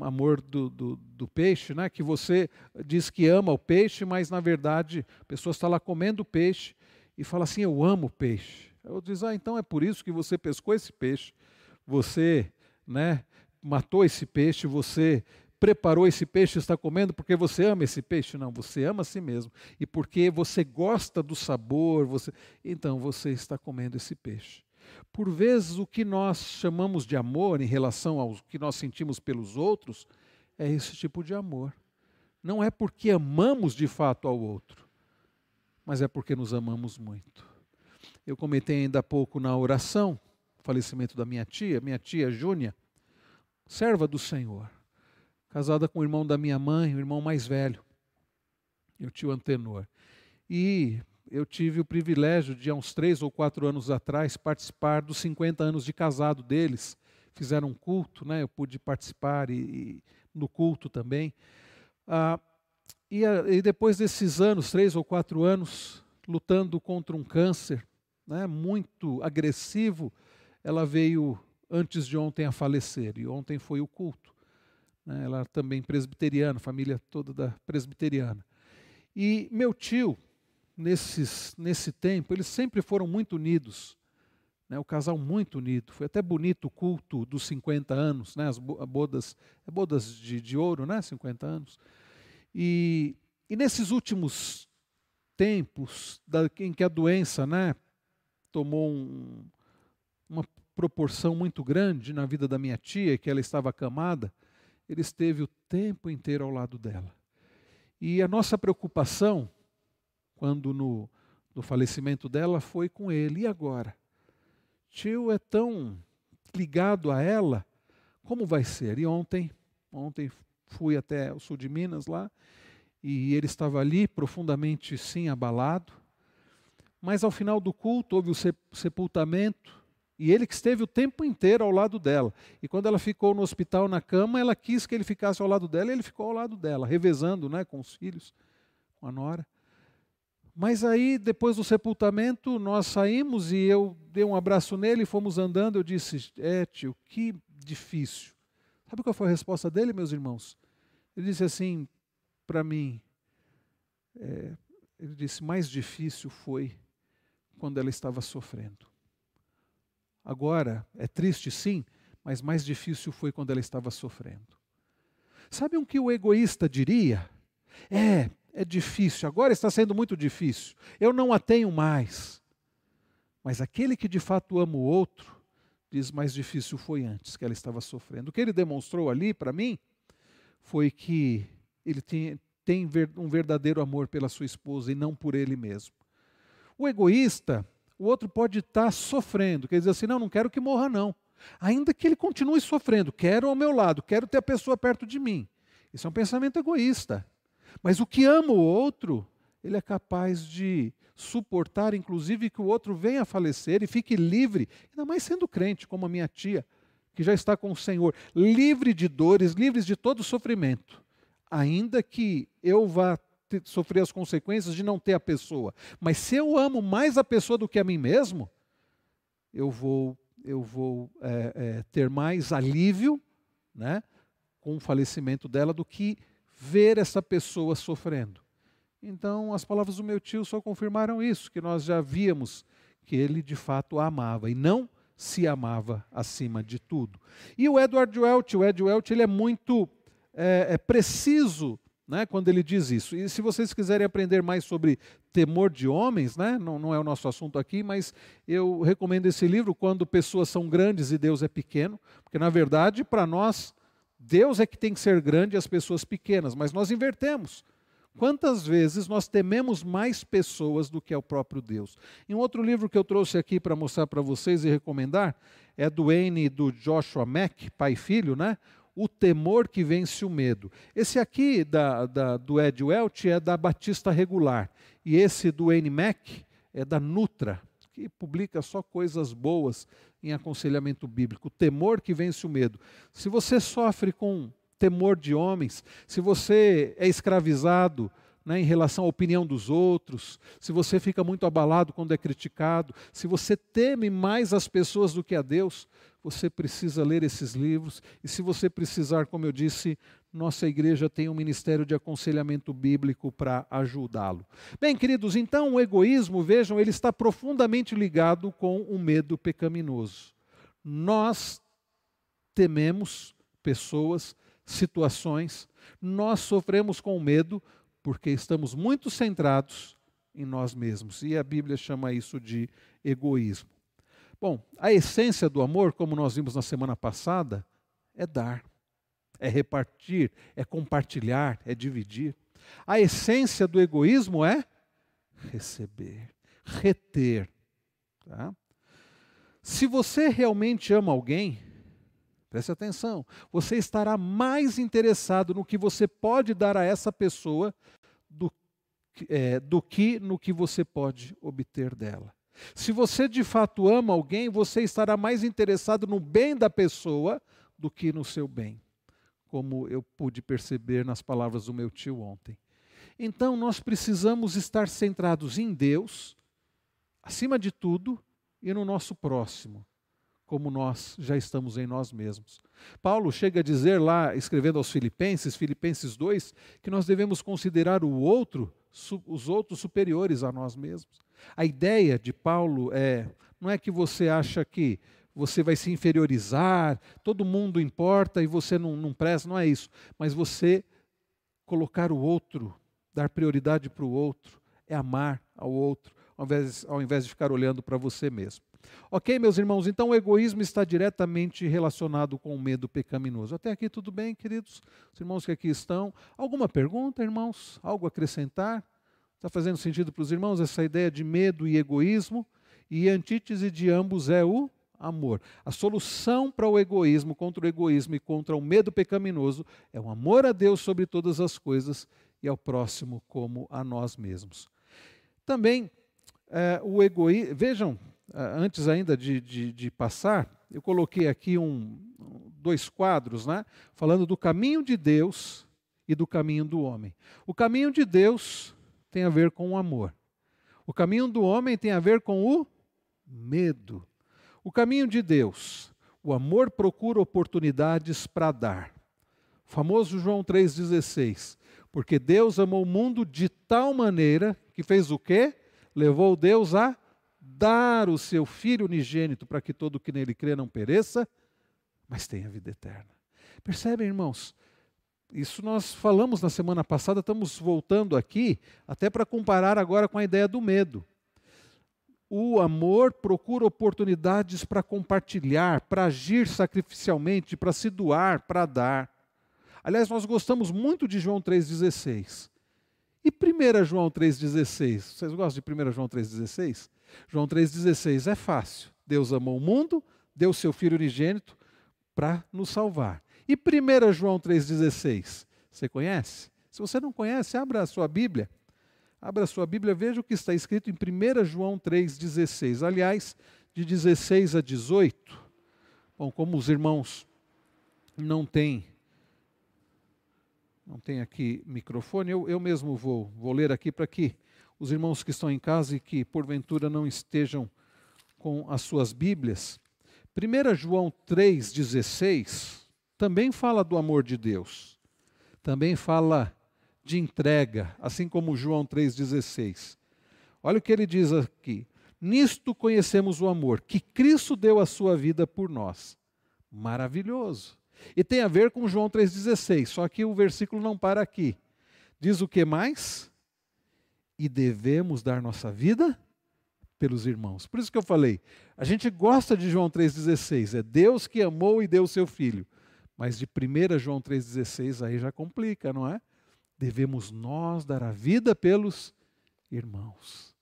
Amor do, do, do, peixe, né? que você diz que ama o peixe, mas na verdade a pessoa está lá comendo peixe e fala assim: Eu amo peixe. Eu diz: Ah, então é por isso que você pescou esse peixe, você né, matou esse peixe, você preparou esse peixe está comendo porque você ama esse peixe? Não, você ama a si mesmo. E porque você gosta do sabor, você... então você está comendo esse peixe. Por vezes, o que nós chamamos de amor em relação ao que nós sentimos pelos outros é esse tipo de amor. Não é porque amamos de fato ao outro, mas é porque nos amamos muito. Eu comentei ainda há pouco na oração o falecimento da minha tia, minha tia Júnia, serva do Senhor, casada com o irmão da minha mãe, o irmão mais velho, o tio Antenor. E eu tive o privilégio de, há uns três ou quatro anos atrás, participar dos 50 anos de casado deles. Fizeram um culto, né? eu pude participar e, e no culto também. Ah, e, e, depois desses anos, três ou quatro anos, lutando contra um câncer né, muito agressivo, ela veio antes de ontem a falecer, e ontem foi o culto. Né, ela também presbiteriana, família toda da presbiteriana. E meu tio, nesses, nesse tempo, eles sempre foram muito unidos. Né, o casal muito unido. Foi até bonito o culto dos 50 anos, né, as bodas, é bodas de, de ouro, né, 50 anos. E, e nesses últimos tempos da, em que a doença né, tomou um, uma proporção muito grande na vida da minha tia, que ela estava acamada, ele esteve o tempo inteiro ao lado dela. E a nossa preocupação quando no, no falecimento dela foi com ele. E agora? Tio é tão ligado a ela, como vai ser? E ontem, ontem fui até o sul de Minas lá, e ele estava ali profundamente sim abalado. Mas ao final do culto houve o sepultamento, e ele que esteve o tempo inteiro ao lado dela. E quando ela ficou no hospital na cama, ela quis que ele ficasse ao lado dela, e ele ficou ao lado dela, revezando né, com os filhos, com a nora. Mas aí, depois do sepultamento, nós saímos e eu dei um abraço nele e fomos andando. Eu disse: É, tio, que difícil. Sabe qual foi a resposta dele, meus irmãos? Ele disse assim para mim: é, Ele disse, mais difícil foi quando ela estava sofrendo. Agora, é triste sim, mas mais difícil foi quando ela estava sofrendo. Sabe o que o egoísta diria? É, é difícil, agora está sendo muito difícil, eu não a tenho mais. Mas aquele que de fato ama o outro, diz mais difícil foi antes que ela estava sofrendo. O que ele demonstrou ali para mim foi que ele tem, tem um verdadeiro amor pela sua esposa e não por ele mesmo. O egoísta, o outro pode estar sofrendo, quer dizer assim, não, não quero que morra não. Ainda que ele continue sofrendo, quero ao meu lado, quero ter a pessoa perto de mim. Isso é um pensamento egoísta. Mas o que ama o outro, ele é capaz de suportar, inclusive, que o outro venha a falecer e fique livre, ainda mais sendo crente, como a minha tia, que já está com o Senhor, livre de dores, livres de todo sofrimento, ainda que eu vá ter, sofrer as consequências de não ter a pessoa. Mas se eu amo mais a pessoa do que a mim mesmo, eu vou, eu vou é, é, ter mais alívio né, com o falecimento dela do que ver essa pessoa sofrendo. Então, as palavras do meu tio só confirmaram isso, que nós já víamos que ele de fato a amava e não se amava acima de tudo. E o Edward Welch, o Ed Welch, ele é muito é, é preciso né, quando ele diz isso. E se vocês quiserem aprender mais sobre temor de homens, né, não, não é o nosso assunto aqui, mas eu recomendo esse livro, Quando Pessoas São Grandes e Deus é Pequeno, porque na verdade, para nós, Deus é que tem que ser grande e as pessoas pequenas, mas nós invertemos. Quantas vezes nós tememos mais pessoas do que é o próprio Deus? Em outro livro que eu trouxe aqui para mostrar para vocês e recomendar, é do e do Joshua Mack, pai e filho, né? O temor que vence o medo. Esse aqui da, da, do Ed Welch é da Batista Regular. E esse do Wayne Mack é da Nutra, que publica só coisas boas em aconselhamento bíblico, o temor que vence o medo. Se você sofre com temor de homens, se você é escravizado né, em relação à opinião dos outros, se você fica muito abalado quando é criticado, se você teme mais as pessoas do que a Deus, você precisa ler esses livros. E se você precisar, como eu disse, nossa igreja tem um ministério de aconselhamento bíblico para ajudá-lo. Bem, queridos, então o egoísmo, vejam, ele está profundamente ligado com o medo pecaminoso. Nós tememos pessoas, situações. Nós sofremos com medo porque estamos muito centrados em nós mesmos. E a Bíblia chama isso de egoísmo. Bom, a essência do amor, como nós vimos na semana passada, é dar, é repartir, é compartilhar, é dividir. A essência do egoísmo é receber, reter. Tá? Se você realmente ama alguém, preste atenção, você estará mais interessado no que você pode dar a essa pessoa do, é, do que no que você pode obter dela. Se você de fato ama alguém, você estará mais interessado no bem da pessoa do que no seu bem, como eu pude perceber nas palavras do meu tio ontem. Então nós precisamos estar centrados em Deus, acima de tudo, e no nosso próximo, como nós já estamos em nós mesmos. Paulo chega a dizer lá, escrevendo aos Filipenses, Filipenses 2, que nós devemos considerar o outro, os outros superiores a nós mesmos. A ideia de Paulo é, não é que você acha que você vai se inferiorizar, todo mundo importa e você não, não presta, não é isso. Mas você colocar o outro, dar prioridade para o outro, é amar ao outro, ao invés, ao invés de ficar olhando para você mesmo. Ok, meus irmãos, então o egoísmo está diretamente relacionado com o medo pecaminoso. Até aqui tudo bem, queridos? Os irmãos que aqui estão. Alguma pergunta, irmãos? Algo a acrescentar? Está fazendo sentido para os irmãos essa ideia de medo e egoísmo? E a antítese de ambos é o amor. A solução para o egoísmo, contra o egoísmo e contra o medo pecaminoso é o amor a Deus sobre todas as coisas e ao próximo como a nós mesmos. Também é, o egoísmo. Vejam, antes ainda de, de, de, passar, eu coloquei aqui um, dois quadros, né, falando do caminho de Deus e do caminho do homem. O caminho de Deus tem a ver com o amor. O caminho do homem tem a ver com o medo. O caminho de Deus, o amor procura oportunidades para dar. O famoso João 3,16. Porque Deus amou o mundo de tal maneira que fez o quê? Levou Deus a dar o seu Filho unigênito para que todo que nele crê não pereça, mas tenha vida eterna. Percebem, irmãos? Isso nós falamos na semana passada, estamos voltando aqui, até para comparar agora com a ideia do medo. O amor procura oportunidades para compartilhar, para agir sacrificialmente, para se doar, para dar. Aliás, nós gostamos muito de João 3,16. E 1 João 3,16? Vocês gostam de 1 João 3,16? João 3,16 é fácil. Deus amou o mundo, deu seu Filho unigênito para nos salvar. E 1 João 3,16? Você conhece? Se você não conhece, abra a sua Bíblia. Abra a sua Bíblia, veja o que está escrito em 1 João 3,16. Aliás, de 16 a 18. Bom, como os irmãos não têm não tem aqui microfone, eu, eu mesmo vou, vou ler aqui para que os irmãos que estão em casa e que porventura não estejam com as suas Bíblias. 1 João 3,16 também fala do amor de Deus, também fala de entrega, assim como João 3,16. Olha o que ele diz aqui: Nisto conhecemos o amor, que Cristo deu a sua vida por nós. Maravilhoso. E tem a ver com João 3,16, só que o versículo não para aqui. Diz o que mais? E devemos dar nossa vida pelos irmãos. Por isso que eu falei, a gente gosta de João 3,16, é Deus que amou e deu o seu filho. Mas de 1 João 3,16 aí já complica, não é? Devemos nós dar a vida pelos irmãos.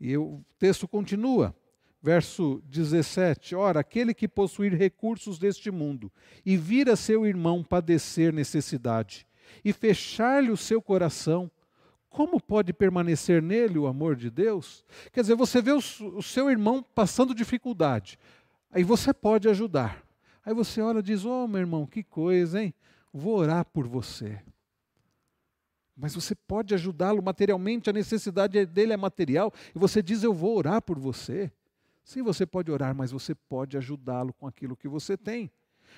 E o texto continua, verso 17: Ora, aquele que possuir recursos deste mundo e vir a seu irmão padecer necessidade e fechar-lhe o seu coração, como pode permanecer nele o amor de Deus? Quer dizer, você vê o, seu irmão passando dificuldade, aí você pode ajudar. Aí você olha e diz: Ô oh, meu irmão, que coisa, hein? Vou orar por você. Mas você pode ajudá-lo materialmente, a necessidade dele é material, e você diz: Eu vou orar por você. Sim, você pode orar, mas você pode ajudá-lo com aquilo que você tem.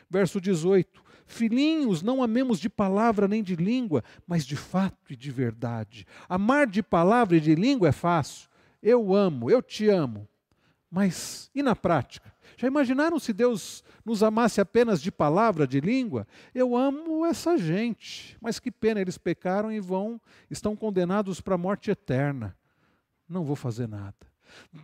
Verso 18: Filhinhos, não amemos de palavra nem de língua, mas de fato e de verdade. Amar de palavra e de língua é fácil. Eu amo, eu te amo. Mas e na prática? Já imaginaram se Deus nos amasse apenas de palavra, de língua? Eu amo essa gente, mas que pena, eles pecaram e vão, estão condenados para a morte eterna. Não vou fazer nada.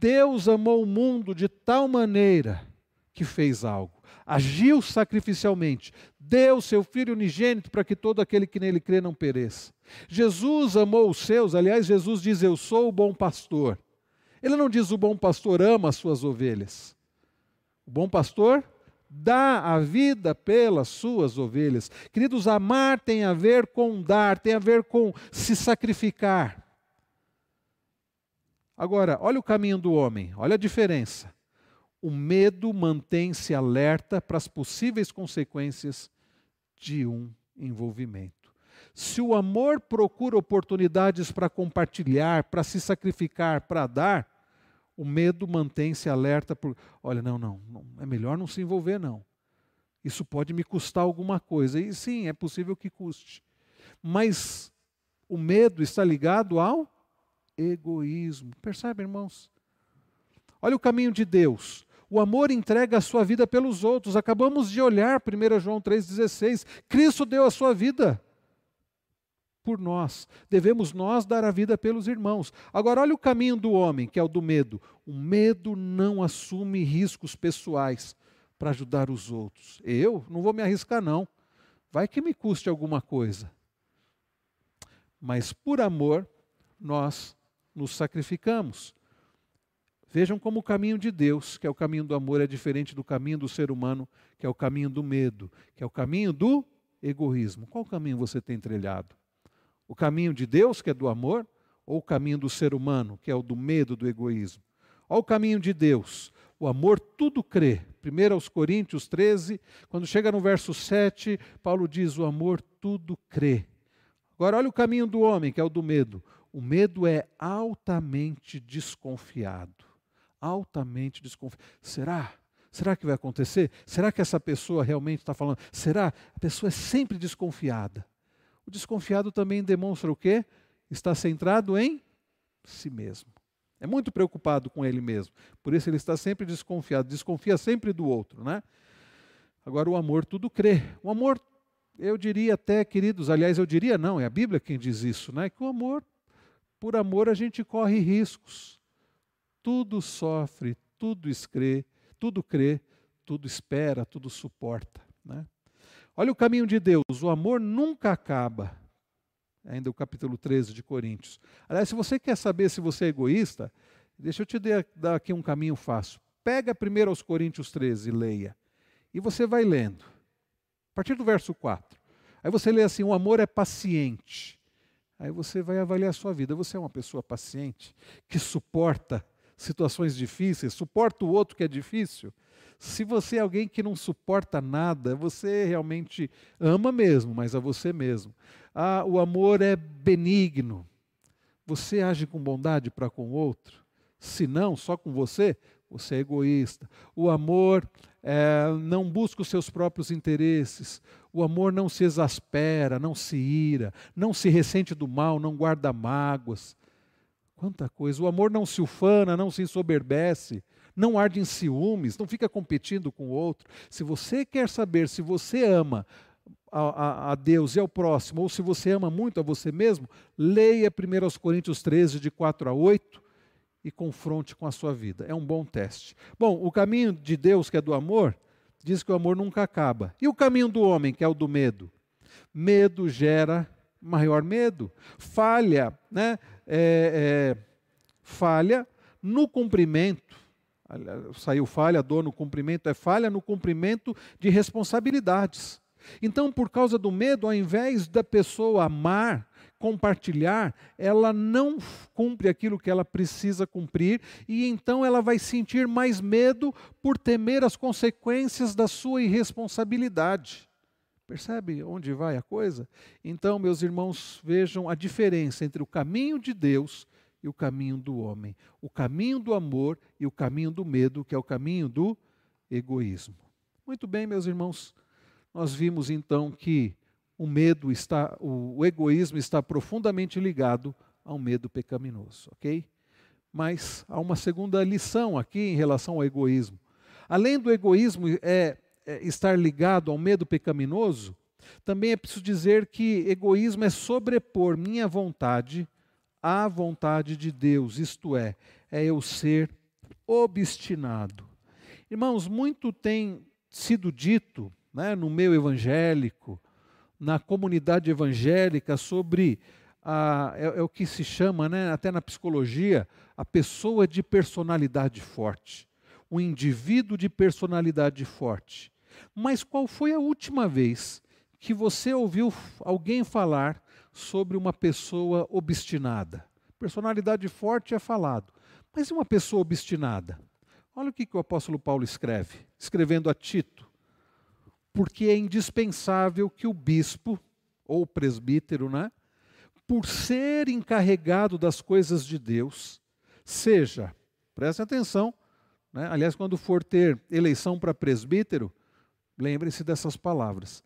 Deus amou o mundo de tal maneira que fez algo, agiu sacrificialmente, deu seu Filho unigênito para que todo aquele que nele crê não pereça. Jesus amou os seus, aliás, Jesus diz: Eu sou o bom pastor. Ele não diz o bom pastor ama as suas ovelhas. O bom pastor dá a vida pelas suas ovelhas. Queridos, amar tem a ver com dar, tem a ver com se sacrificar. Agora, olha o caminho do homem, olha a diferença. O medo mantém-se alerta para as possíveis consequências de um envolvimento. Se o amor procura oportunidades para compartilhar, para se sacrificar, para dar, o medo mantém-se alerta por, olha, não, não, não, é melhor não se envolver não. Isso pode me custar alguma coisa. E sim, é possível que custe. Mas o medo está ligado ao egoísmo. Percebe, irmãos? Olha o caminho de Deus. O amor entrega a sua vida pelos outros. Acabamos de olhar 1 João 3,16. Cristo deu a sua vida por nós. Devemos nós dar a vida pelos irmãos. Agora, olha o caminho do homem, que é o do medo. O medo não assume riscos pessoais para ajudar os outros. Eu não vou me arriscar, não. Vai que me custe alguma coisa. Mas por amor, nós nos sacrificamos. Vejam como o caminho de Deus, que é o caminho do amor, é diferente do caminho do ser humano, que é o caminho do medo, que é o caminho do egoísmo. Qual caminho você tem trilhado? O caminho de Deus, que é do amor, ou o caminho do ser humano, que é o do medo, do egoísmo? Olha o caminho de Deus. O amor tudo crê. 1 aos Coríntios 13, quando chega no verso 7, Paulo diz: o amor tudo crê. Agora, olha o caminho do homem, que é o do medo. O medo é altamente desconfiado. Altamente desconfiado. Será? Será que vai acontecer? Será que essa pessoa realmente está falando? Será? A pessoa é sempre desconfiada. O desconfiado também demonstra o quê? Está centrado em si mesmo. É muito preocupado com ele mesmo. Por isso ele está sempre desconfiado, desconfia sempre do outro, né? Agora o amor tudo crê. O amor, eu diria até, queridos, aliás, eu diria não, é a Bíblia quem diz isso, né? Que o amor, por amor a gente corre riscos. Tudo sofre, tudo crê, tudo crê, tudo espera, tudo suporta, né? Olha o caminho de Deus, o amor nunca acaba. Ainda o capítulo 13 de Coríntios. Aliás, se você quer saber se você é egoísta, deixa eu te dar aqui um caminho fácil. Pega primeiro aos Coríntios 13 e leia. E você vai lendo. A partir do verso 4. Aí você lê assim: o amor é paciente. Aí você vai avaliar a sua vida. Você é uma pessoa paciente, que suporta situações difíceis, suporta o outro que é difícil. Se você é alguém que não suporta nada, você realmente ama mesmo, mas a você mesmo. Ah, o amor é benigno. Você age com bondade para com o outro? Se não, só com você, você é egoísta. O amor é, não busca os seus próprios interesses. O amor não se exaspera, não se ira, não se ressente do mal, não guarda mágoas. Quanta coisa. O amor não se ufana, não se ensoberbece, não arde em ciúmes, não fica competindo com o outro. Se você quer saber se você ama a, a, a, Deus e ao próximo, ou se você ama muito a você mesmo, leia 1 Coríntios 13, de 4 a 8, e confronte com a sua vida. É um bom teste. Bom, o caminho de Deus, que é do amor, diz que o amor nunca acaba. E o caminho do homem, que é o do medo? Medo gera maior medo. Falha, né? É, é, falha no cumprimento saiu falha, dor no cumprimento, é falha no cumprimento de responsabilidades. Então, por causa do medo, ao invés da pessoa amar, compartilhar, ela não cumpre aquilo que ela precisa cumprir e então ela vai sentir mais medo por temer as consequências da sua irresponsabilidade. Percebe onde vai a coisa? Então, meus irmãos, vejam a diferença entre o caminho de Deus e o caminho do homem, o caminho do amor e o caminho do medo, que é o caminho do egoísmo. Muito bem, meus irmãos, nós vimos então que o medo está, o, egoísmo está profundamente ligado ao medo pecaminoso, ok? Mas há uma segunda lição aqui em relação ao egoísmo. além do egoísmo é, estar ligado ao medo pecaminoso, também é preciso dizer que egoísmo é sobrepor minha vontade à vontade de Deus, isto é, é eu ser obstinado. Irmãos, muito tem sido dito né, no meio evangélico, na comunidade evangélica, sobre a, é, é, o que se chama, né, até na psicologia, a pessoa de personalidade forte, o indivíduo de personalidade forte. Mas qual foi a última vez que você ouviu alguém falar sobre uma pessoa obstinada? Personalidade forte é falado, mas e uma pessoa obstinada? Olha o que, que o apóstolo Paulo escreve, escrevendo a Tito. Porque é indispensável que o bispo, ou presbítero, né, por ser encarregado das coisas de Deus, seja, preste atenção, né, aliás, quando for ter eleição para presbítero, lembre-se dessas palavras.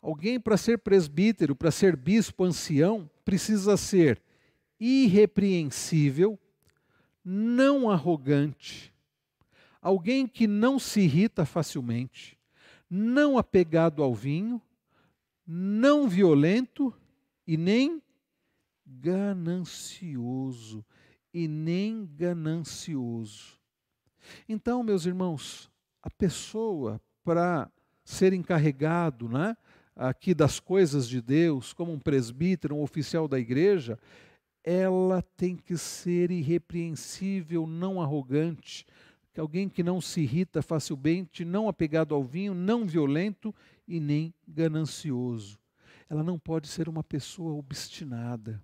Alguém para ser presbítero, para ser bispo, ancião, precisa ser irrepreensível, não arrogante, alguém que não se irrita facilmente, não apegado ao vinho, não violento e nem ganancioso, e nem ganancioso. Então, meus irmãos, a pessoa para ser encarregado, né, aqui das coisas de Deus, como um presbítero, um oficial da igreja, ela tem que ser irrepreensível, não arrogante, alguém que não se irrita facilmente, não apegado ao vinho, não violento e nem ganancioso. Ela não pode ser uma pessoa obstinada.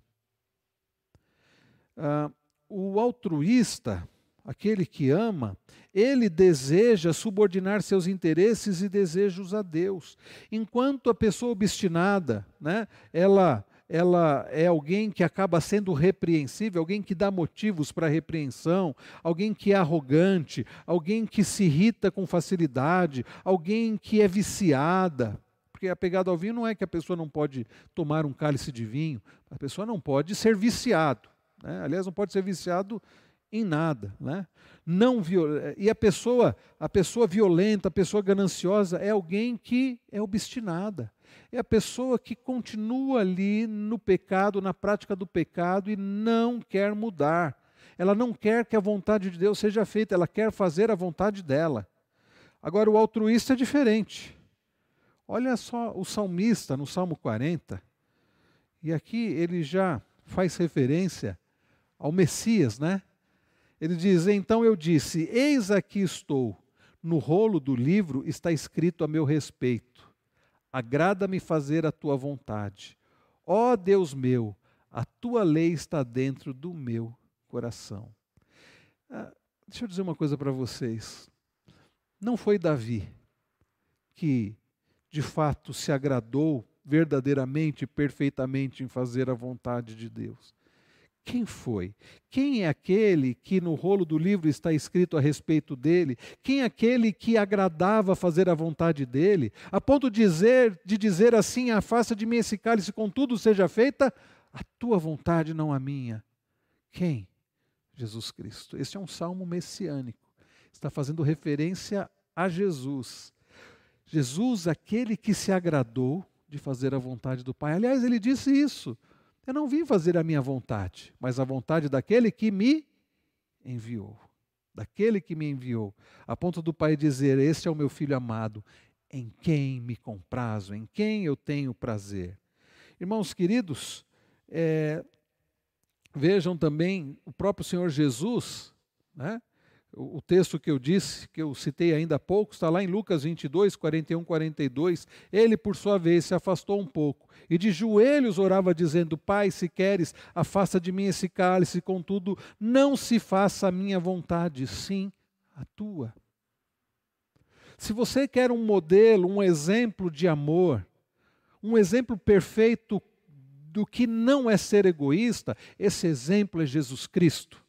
Ah, o altruísta, aquele que ama, ele deseja subordinar seus interesses e desejos a Deus. Enquanto a pessoa obstinada, né, ela ela é alguém que acaba sendo repreensível, alguém que dá motivos para repreensão, alguém que é arrogante, alguém que se irrita com facilidade, alguém que é viciada. Porque a pegada ao vinho não é que a pessoa não pode tomar um cálice de vinho, a pessoa não pode ser viciado. Né? Aliás, não pode ser viciado em nada, né? Não e a pessoa, a pessoa violenta, a pessoa gananciosa é alguém que é obstinada. É a pessoa que continua ali no pecado, na prática do pecado e não quer mudar. Ela não quer que a vontade de Deus seja feita, ela quer fazer a vontade dela. Agora, o altruísta é diferente. Olha só o salmista no Salmo 40, e aqui ele já faz referência ao Messias, né? Ele diz: Então eu disse: Eis aqui estou, no rolo do livro está escrito a meu respeito. Agrada-me fazer a tua vontade. Ó Deus meu, a tua lei está dentro do meu coração. Ah, deixa eu dizer uma coisa para vocês. Não foi Davi que, de fato, se agradou verdadeiramente, perfeitamente em fazer a vontade de Deus. Quem foi? Quem é aquele que no rolo do livro está escrito a respeito dele? Quem é aquele que agradava fazer a vontade dele? A ponto de dizer, de dizer assim: afasta de mim esse cálice, contudo seja feita a tua vontade, não a minha. Quem? Jesus Cristo. Este é um salmo messiânico. Está fazendo referência a Jesus. Jesus, aquele que se agradou de fazer a vontade do Pai. Aliás, ele disse isso. Eu não vim fazer a minha vontade, mas a vontade daquele que me enviou. Daquele que me enviou. A ponto do Pai dizer: Este é o meu filho amado, em quem me comprazo, em quem eu tenho prazer. Irmãos queridos, é, vejam também o próprio Senhor Jesus, né? O texto que eu disse, que eu citei ainda há pouco, está lá em Lucas 22, 41, 42. Ele, por sua vez, se afastou um pouco e de joelhos orava, dizendo: Pai, se queres, afasta de mim esse cálice, contudo, não se faça a minha vontade, sim a tua. Se você quer um modelo, um exemplo de amor, um exemplo perfeito do que não é ser egoísta, esse exemplo é Jesus Cristo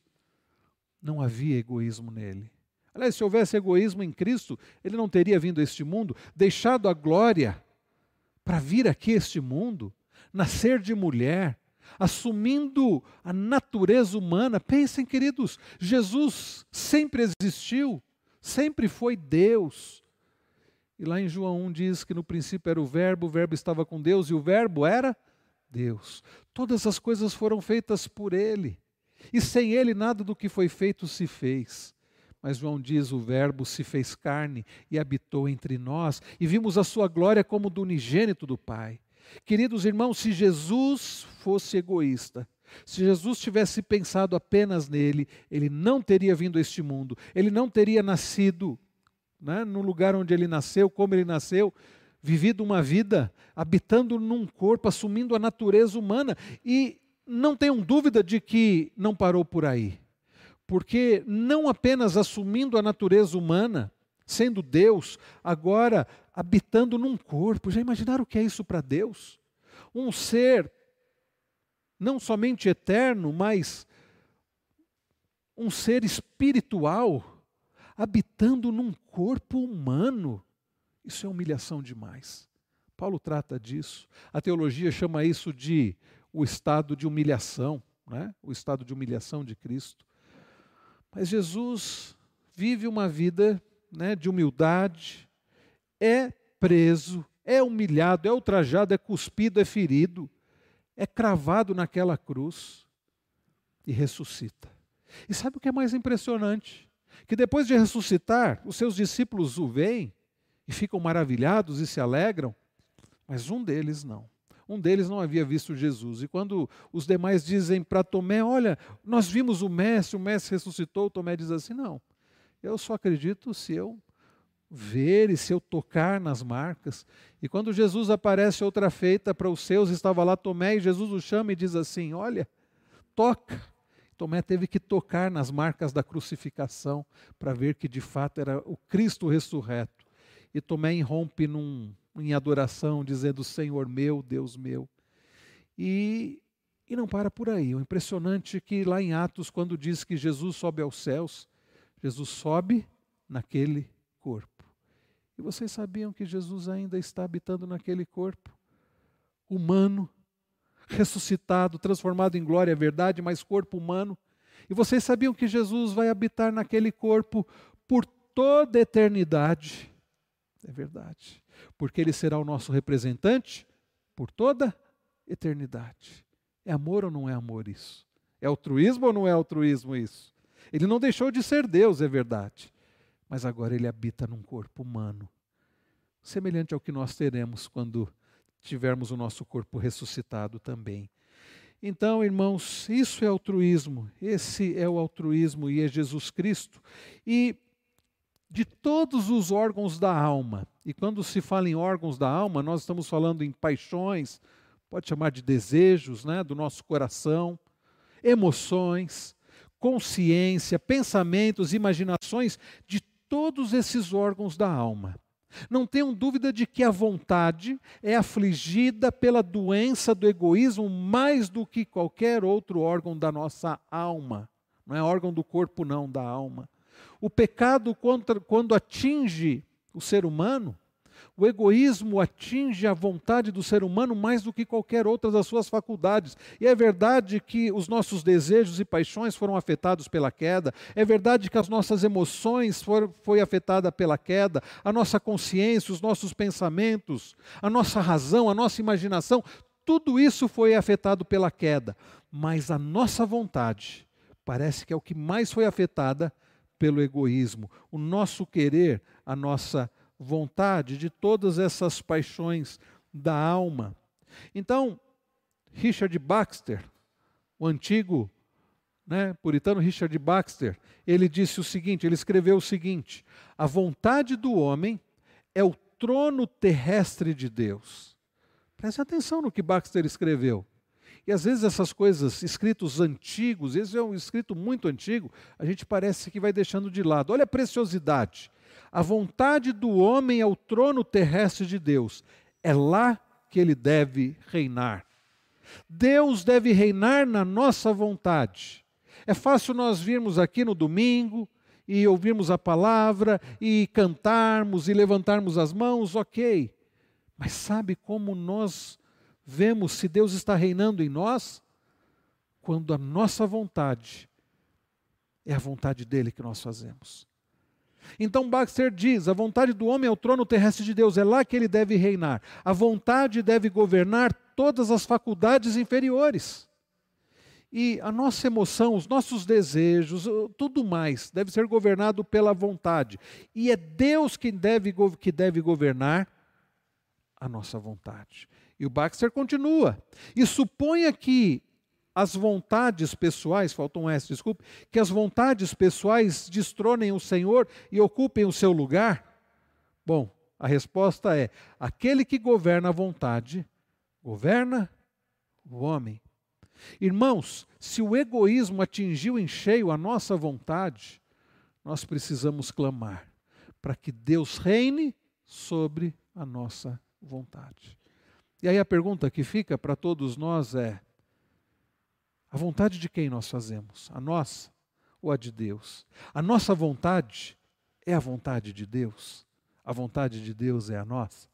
não havia egoísmo nele. Aliás, se houvesse egoísmo em Cristo, ele não teria vindo a este mundo, deixado a glória para vir aqui a este mundo, nascer de mulher, assumindo a natureza humana. Pensem, queridos, Jesus sempre existiu, sempre foi Deus. E lá em João 1 diz que no princípio era o Verbo, o Verbo estava com Deus e o Verbo era Deus. Todas as coisas foram feitas por Ele. E sem Ele nada do que foi feito se fez. Mas João diz: o Verbo se fez carne e habitou entre nós, e vimos a sua glória como do unigênito do Pai. Queridos irmãos, se Jesus fosse egoísta, se Jesus tivesse pensado apenas nele, ele não teria vindo a este mundo, ele não teria nascido né, no lugar onde ele nasceu, como ele nasceu, vivido uma vida habitando num corpo, assumindo a natureza humana. E não tenham dúvida de que não parou por aí. Porque não apenas assumindo a natureza humana, sendo Deus, agora habitando num corpo. Já imaginaram o que é isso para Deus? Um ser não somente eterno, mas um ser espiritual habitando num corpo humano. Isso é humilhação demais. Paulo trata disso. A teologia chama isso de o estado de humilhação, né? o estado de humilhação de Cristo. Mas Jesus vive uma vida né, de humildade, é preso, é humilhado, é ultrajado, é cuspido, é ferido, é cravado naquela cruz e ressuscita. E sabe o que é mais impressionante? Que depois de ressuscitar, os seus discípulos o veem e ficam maravilhados e se alegram, mas um deles não. Um deles não havia visto Jesus. E quando os demais dizem para Tomé: Olha, nós vimos o Mestre, o Mestre ressuscitou, Tomé diz assim: Não, eu só acredito se eu ver e se eu tocar nas marcas. E quando Jesus aparece outra feita para os seus, estava lá Tomé e Jesus o chama e diz assim: Olha, toca. Tomé teve que tocar nas marcas da crucificação para ver que de fato era o Cristo ressurreto. E Tomé irrompe num, em adoração, dizendo: Senhor meu, Deus meu. E, e não para por aí. O impressionante é que lá em Atos, quando diz que Jesus sobe aos céus, Jesus sobe naquele corpo. E vocês sabiam que Jesus ainda está habitando naquele corpo humano, ressuscitado, transformado em glória, é verdade, mas corpo humano. E vocês sabiam que Jesus vai habitar naquele corpo por toda a eternidade. É verdade. Porque ele será o nosso representante por toda eternidade. É amor ou não é amor isso? É altruísmo ou não é altruísmo isso? Ele não deixou de ser Deus, é verdade mas agora ele habita num corpo humano, semelhante ao que nós teremos quando tivermos o nosso corpo ressuscitado também. Então, irmãos, isso é altruísmo, esse é o altruísmo e é Jesus Cristo. E de todos os órgãos da alma, e quando se fala em órgãos da alma, nós estamos falando em paixões, pode chamar de desejos, né, do nosso coração, emoções, consciência, pensamentos, imaginações, de todos esses órgãos da alma. Não tenham dúvida de que a vontade é afligida pela doença do egoísmo mais do que qualquer outro órgão da nossa alma. Não é órgão do corpo, não, da alma. O pecado, quando atinge o ser humano, o egoísmo atinge a vontade do ser humano mais do que qualquer outra das suas faculdades. E é verdade que os nossos desejos e paixões foram afetados pela queda, é verdade que as nossas emoções foram foi afetada pela queda, a nossa consciência, os nossos pensamentos, a nossa razão, a nossa imaginação, tudo isso foi afetado pela queda, mas a nossa vontade parece que é o que mais foi afetada pelo egoísmo, o nosso querer, a nossa vontade, de todas essas paixões da alma. Então, Richard Baxter, o antigo né, puritano Richard Baxter, ele disse o seguinte: ele escreveu o seguinte: a vontade do homem é o trono terrestre de Deus. Preste atenção no que Baxter escreveu. E às vezes essas coisas, escritos antigos, esse é um escrito muito antigo, a gente parece que vai deixando de lado. Olha a preciosidade. A vontade do homem é o trono terrestre de Deus. É lá que ele deve reinar. Deus deve reinar na nossa vontade. É fácil nós virmos aqui no domingo e ouvirmos a palavra e cantarmos e levantarmos as mãos, ok. Mas sabe como nós vemos se Deus está reinando em nós? Quando a nossa vontade é a vontade dele que nós fazemos. Então Baxter diz: a vontade do homem é o trono terrestre de Deus, é lá que ele deve reinar. A vontade deve governar todas as faculdades inferiores. E a nossa emoção, os nossos desejos, tudo mais, deve ser governado pela vontade. E é Deus quem deve, que deve governar a nossa vontade. E o Baxter continua. E suponha que as vontades pessoais, falta um S, desculpe, que as vontades pessoais destronem o Senhor e ocupem o seu lugar? Bom, a resposta é: aquele que governa a vontade, governa o homem. Irmãos, se o egoísmo atingiu em cheio a nossa vontade, nós precisamos clamar para que Deus reine sobre a nossa vontade. E aí a pergunta que fica para todos nós é: a vontade de quem nós fazemos? A nossa ou a de Deus? A nossa vontade é a vontade de Deus? A vontade de Deus é a nossa?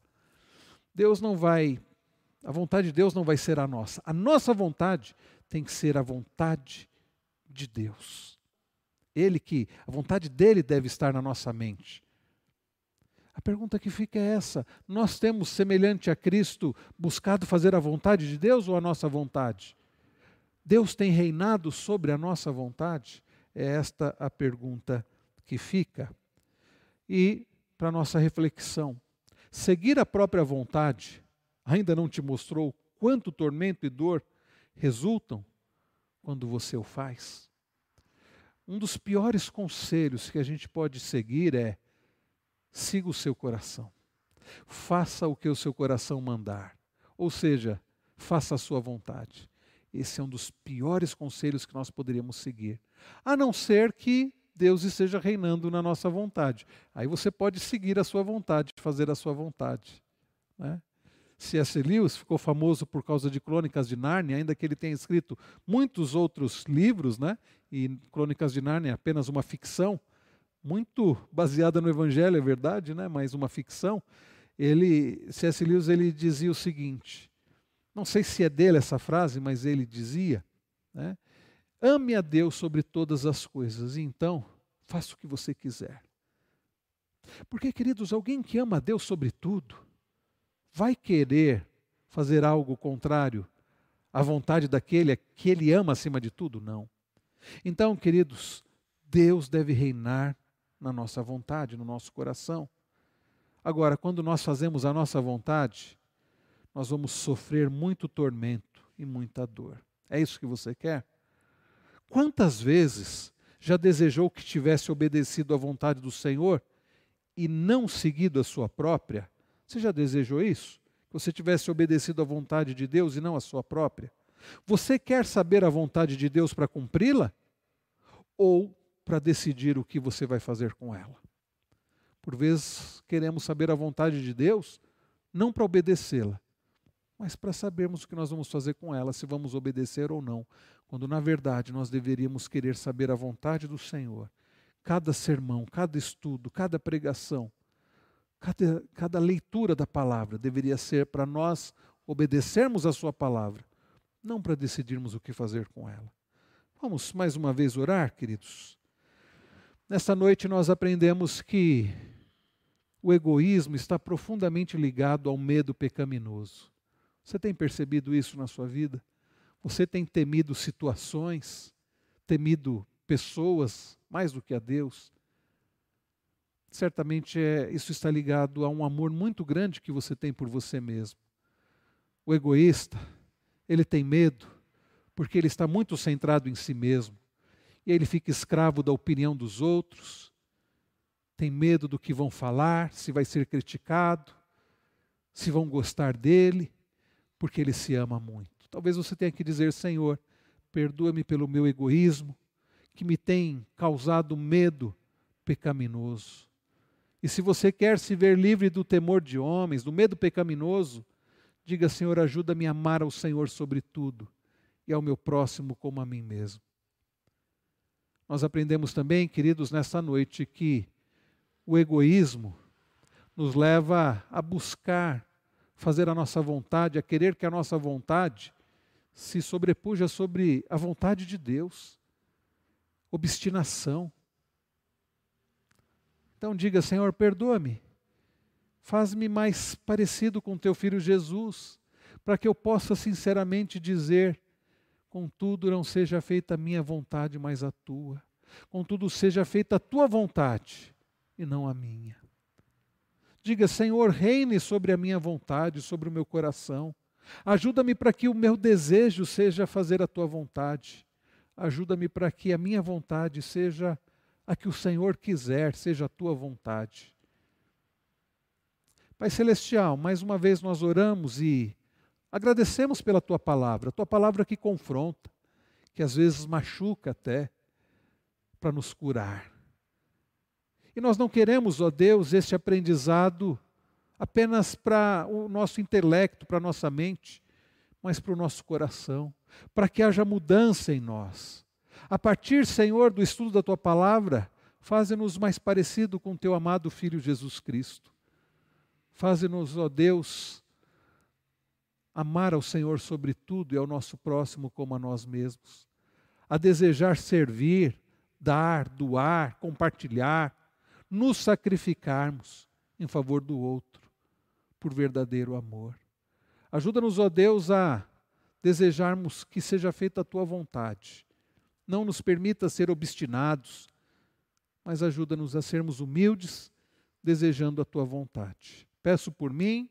Deus não vai, a vontade de Deus não vai ser a nossa. A nossa vontade tem que ser a vontade de Deus. Ele que, a vontade dele deve estar na nossa mente. A pergunta que fica é essa: nós temos, semelhante a Cristo, buscado fazer a vontade de Deus ou a nossa vontade? Deus tem reinado sobre a nossa vontade? É esta a pergunta que fica. E, para nossa reflexão, seguir a própria vontade ainda não te mostrou quanto tormento e dor resultam quando você o faz? Um dos piores conselhos que a gente pode seguir é: siga o seu coração. Faça o que o seu coração mandar. Ou seja, faça a sua vontade. Esse é um dos piores conselhos que nós poderíamos seguir. A não ser que Deus esteja reinando na nossa vontade. Aí você pode seguir a sua vontade, fazer a sua vontade. Né? C.S. Lewis ficou famoso por causa de Crônicas de Nárnia, ainda que ele tenha escrito muitos outros livros, né? e Crônicas de Nárnia é apenas uma ficção, muito baseada no Evangelho, é verdade, né? mas uma ficção. Ele, C.S. Lewis ele dizia o seguinte: não sei se é dele essa frase, mas ele dizia, né? Ame a Deus sobre todas as coisas, e então faça o que você quiser. Porque, queridos, alguém que ama a Deus sobre tudo, vai querer fazer algo contrário à vontade daquele que ele ama acima de tudo? Não. Então, queridos, Deus deve reinar na nossa vontade, no nosso coração. Agora, quando nós fazemos a nossa vontade, nós vamos sofrer muito tormento e muita dor. É isso que você quer? Quantas vezes já desejou que tivesse obedecido à vontade do Senhor e não seguido a sua própria? Você já desejou isso? Que você tivesse obedecido à vontade de Deus e não à sua própria? Você quer saber a vontade de Deus para cumpri-la? Ou para decidir o que você vai fazer com ela? Por vezes queremos saber a vontade de Deus, não para obedecê-la, mas para sabermos o que nós vamos fazer com ela, se vamos obedecer ou não, quando na verdade nós deveríamos querer saber a vontade do Senhor. Cada sermão, cada estudo, cada pregação, cada, cada leitura da palavra deveria ser para nós obedecermos a Sua palavra, não para decidirmos o que fazer com ela. Vamos mais uma vez orar, queridos? Nesta noite nós aprendemos que o egoísmo está profundamente ligado ao medo pecaminoso. Você tem percebido isso na sua vida? Você tem temido situações, temido pessoas mais do que a Deus? Certamente é, isso está ligado a um amor muito grande que você tem por você mesmo. O egoísta, ele tem medo, porque ele está muito centrado em si mesmo. E ele fica escravo da opinião dos outros, tem medo do que vão falar, se vai ser criticado, se vão gostar dele porque ele se ama muito. Talvez você tenha que dizer: Senhor, perdoa-me pelo meu egoísmo, que me tem causado medo pecaminoso. E se você quer se ver livre do temor de homens, do medo pecaminoso, diga: Senhor, ajuda-me a amar ao Senhor sobre tudo e ao meu próximo como a mim mesmo. Nós aprendemos também, queridos, nessa noite, que o egoísmo nos leva a buscar fazer a nossa vontade, a querer que a nossa vontade se sobrepuja sobre a vontade de Deus. Obstinação. Então diga, Senhor, perdoa-me. Faz-me mais parecido com teu filho Jesus, para que eu possa sinceramente dizer: contudo, não seja feita a minha vontade, mas a tua. Contudo, seja feita a tua vontade e não a minha. Diga, Senhor, reine sobre a minha vontade, sobre o meu coração. Ajuda-me para que o meu desejo seja fazer a tua vontade. Ajuda-me para que a minha vontade seja a que o Senhor quiser, seja a tua vontade. Pai Celestial, mais uma vez nós oramos e agradecemos pela tua palavra, tua palavra que confronta, que às vezes machuca até, para nos curar. E nós não queremos, ó Deus, este aprendizado apenas para o nosso intelecto, para a nossa mente, mas para o nosso coração, para que haja mudança em nós. A partir, Senhor, do estudo da tua palavra, faze-nos mais parecido com teu amado Filho Jesus Cristo. Faze-nos, ó Deus, amar ao Senhor sobre tudo e ao nosso próximo como a nós mesmos. A desejar servir, dar, doar, compartilhar, nos sacrificarmos em favor do outro, por verdadeiro amor. Ajuda-nos, ó Deus, a desejarmos que seja feita a tua vontade. Não nos permita ser obstinados, mas ajuda-nos a sermos humildes, desejando a tua vontade. Peço por mim,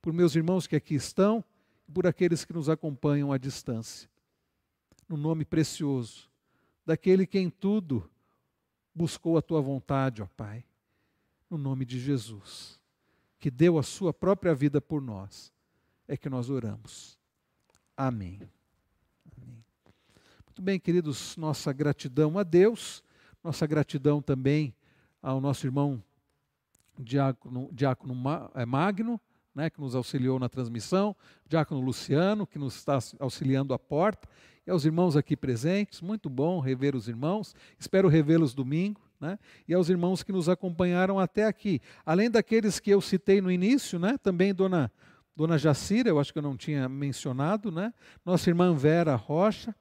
por meus irmãos que aqui estão por aqueles que nos acompanham à distância. No nome precioso daquele que em tudo buscou a tua vontade, ó Pai, no nome de Jesus, que deu a sua própria vida por nós, é que nós oramos. Amém. Amém. Muito bem, queridos, nossa gratidão a Deus, nossa gratidão também ao nosso irmão Diácono, Diácono é, Magno, né, que nos auxiliou na transmissão, Diácono Luciano, que nos está auxiliando à porta, e aos irmãos aqui presentes, muito bom rever os irmãos, espero revê-los domingo, né? e aos irmãos que nos acompanharam até aqui. Além daqueles que eu citei no início, né? também Dona, Dona Jacira, eu acho que eu não tinha mencionado, né? nossa irmã Vera Rocha,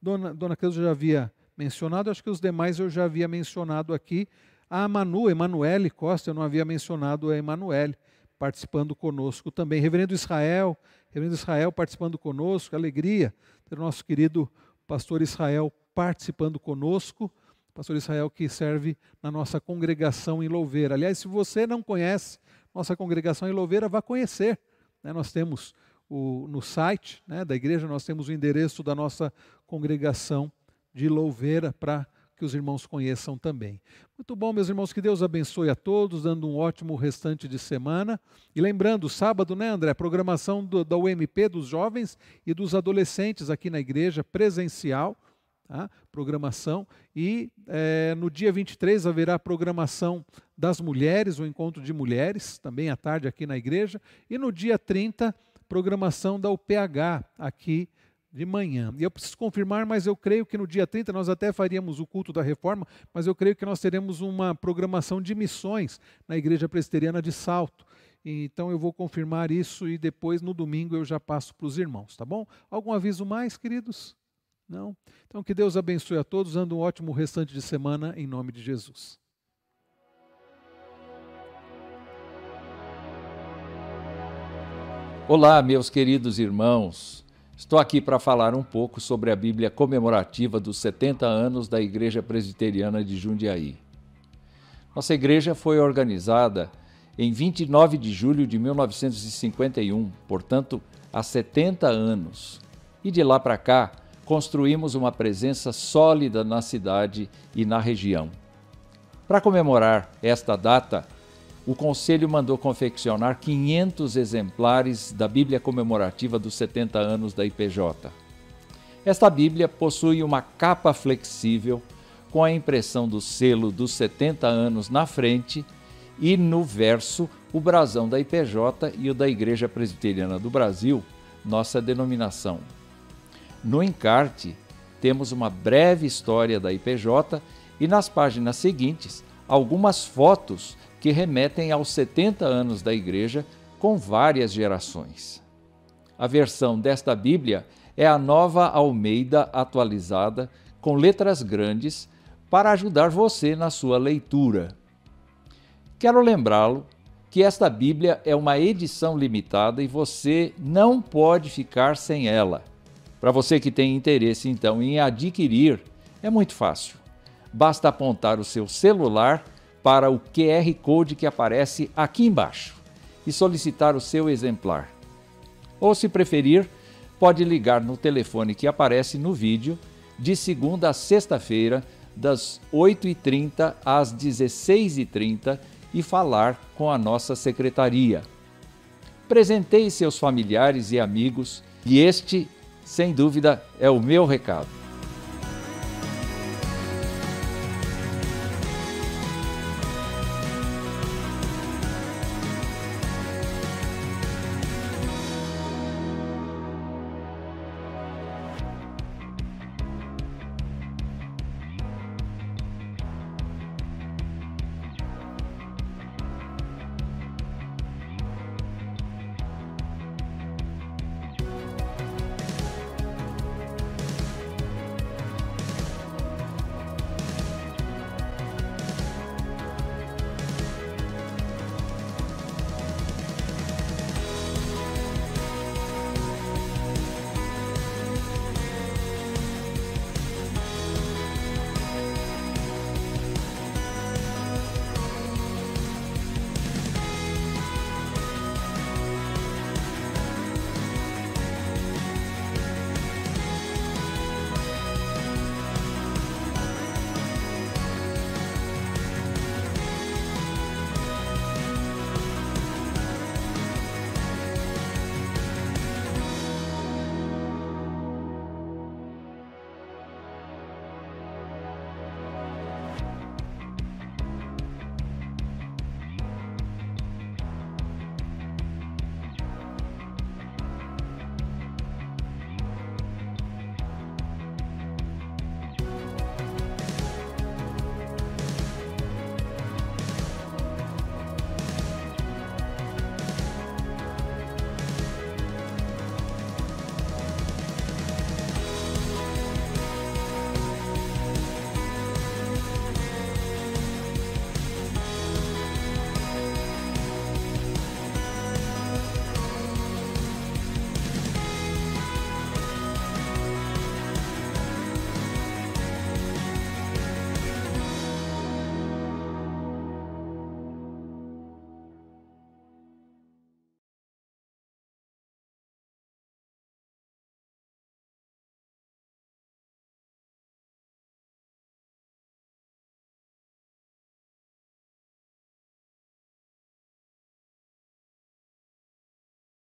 Dona, Dona Cleusa eu já havia mencionado, acho que os demais eu já havia mencionado aqui. A Manu, Emanuele Costa, eu não havia mencionado a Emanuele, participando conosco também. Reverendo Israel, Reverendo Israel participando conosco, alegria ter o nosso querido pastor Israel participando conosco. Pastor Israel que serve na nossa congregação em Louveira. Aliás, se você não conhece nossa congregação em Louveira, vá conhecer. Né? Nós temos o, no site né, da igreja, nós temos o endereço da nossa congregação de Louveira para que os irmãos conheçam também. Muito bom, meus irmãos, que Deus abençoe a todos, dando um ótimo restante de semana. E lembrando, sábado, né, André? Programação do, da UMP dos jovens e dos adolescentes aqui na igreja, presencial. Tá? Programação. E é, no dia 23 haverá programação das mulheres, o encontro de mulheres, também à tarde aqui na igreja. E no dia 30, programação da UPH aqui de manhã. E eu preciso confirmar, mas eu creio que no dia 30 nós até faríamos o culto da reforma, mas eu creio que nós teremos uma programação de missões na Igreja Presbiteriana de Salto. Então eu vou confirmar isso e depois no domingo eu já passo para os irmãos, tá bom? Algum aviso mais, queridos? Não? Então que Deus abençoe a todos, ande um ótimo restante de semana em nome de Jesus. Olá, meus queridos irmãos. Estou aqui para falar um pouco sobre a Bíblia comemorativa dos 70 anos da Igreja Presbiteriana de Jundiaí. Nossa igreja foi organizada em 29 de julho de 1951, portanto, há 70 anos. E de lá para cá, construímos uma presença sólida na cidade e na região. Para comemorar esta data, o Conselho mandou confeccionar 500 exemplares da Bíblia comemorativa dos 70 anos da IPJ. Esta Bíblia possui uma capa flexível com a impressão do selo dos 70 anos na frente e no verso o brasão da IPJ e o da Igreja Presbiteriana do Brasil, nossa denominação. No encarte, temos uma breve história da IPJ e nas páginas seguintes algumas fotos que remetem aos 70 anos da Igreja com várias gerações. A versão desta Bíblia é a nova Almeida atualizada, com letras grandes, para ajudar você na sua leitura. Quero lembrá-lo que esta Bíblia é uma edição limitada e você não pode ficar sem ela. Para você que tem interesse então em adquirir, é muito fácil. Basta apontar o seu celular para o QR Code que aparece aqui embaixo e solicitar o seu exemplar. Ou, se preferir, pode ligar no telefone que aparece no vídeo de segunda a sexta-feira, das 8h30 às 16h30 e falar com a nossa secretaria. Presenteie seus familiares e amigos e este, sem dúvida, é o meu recado.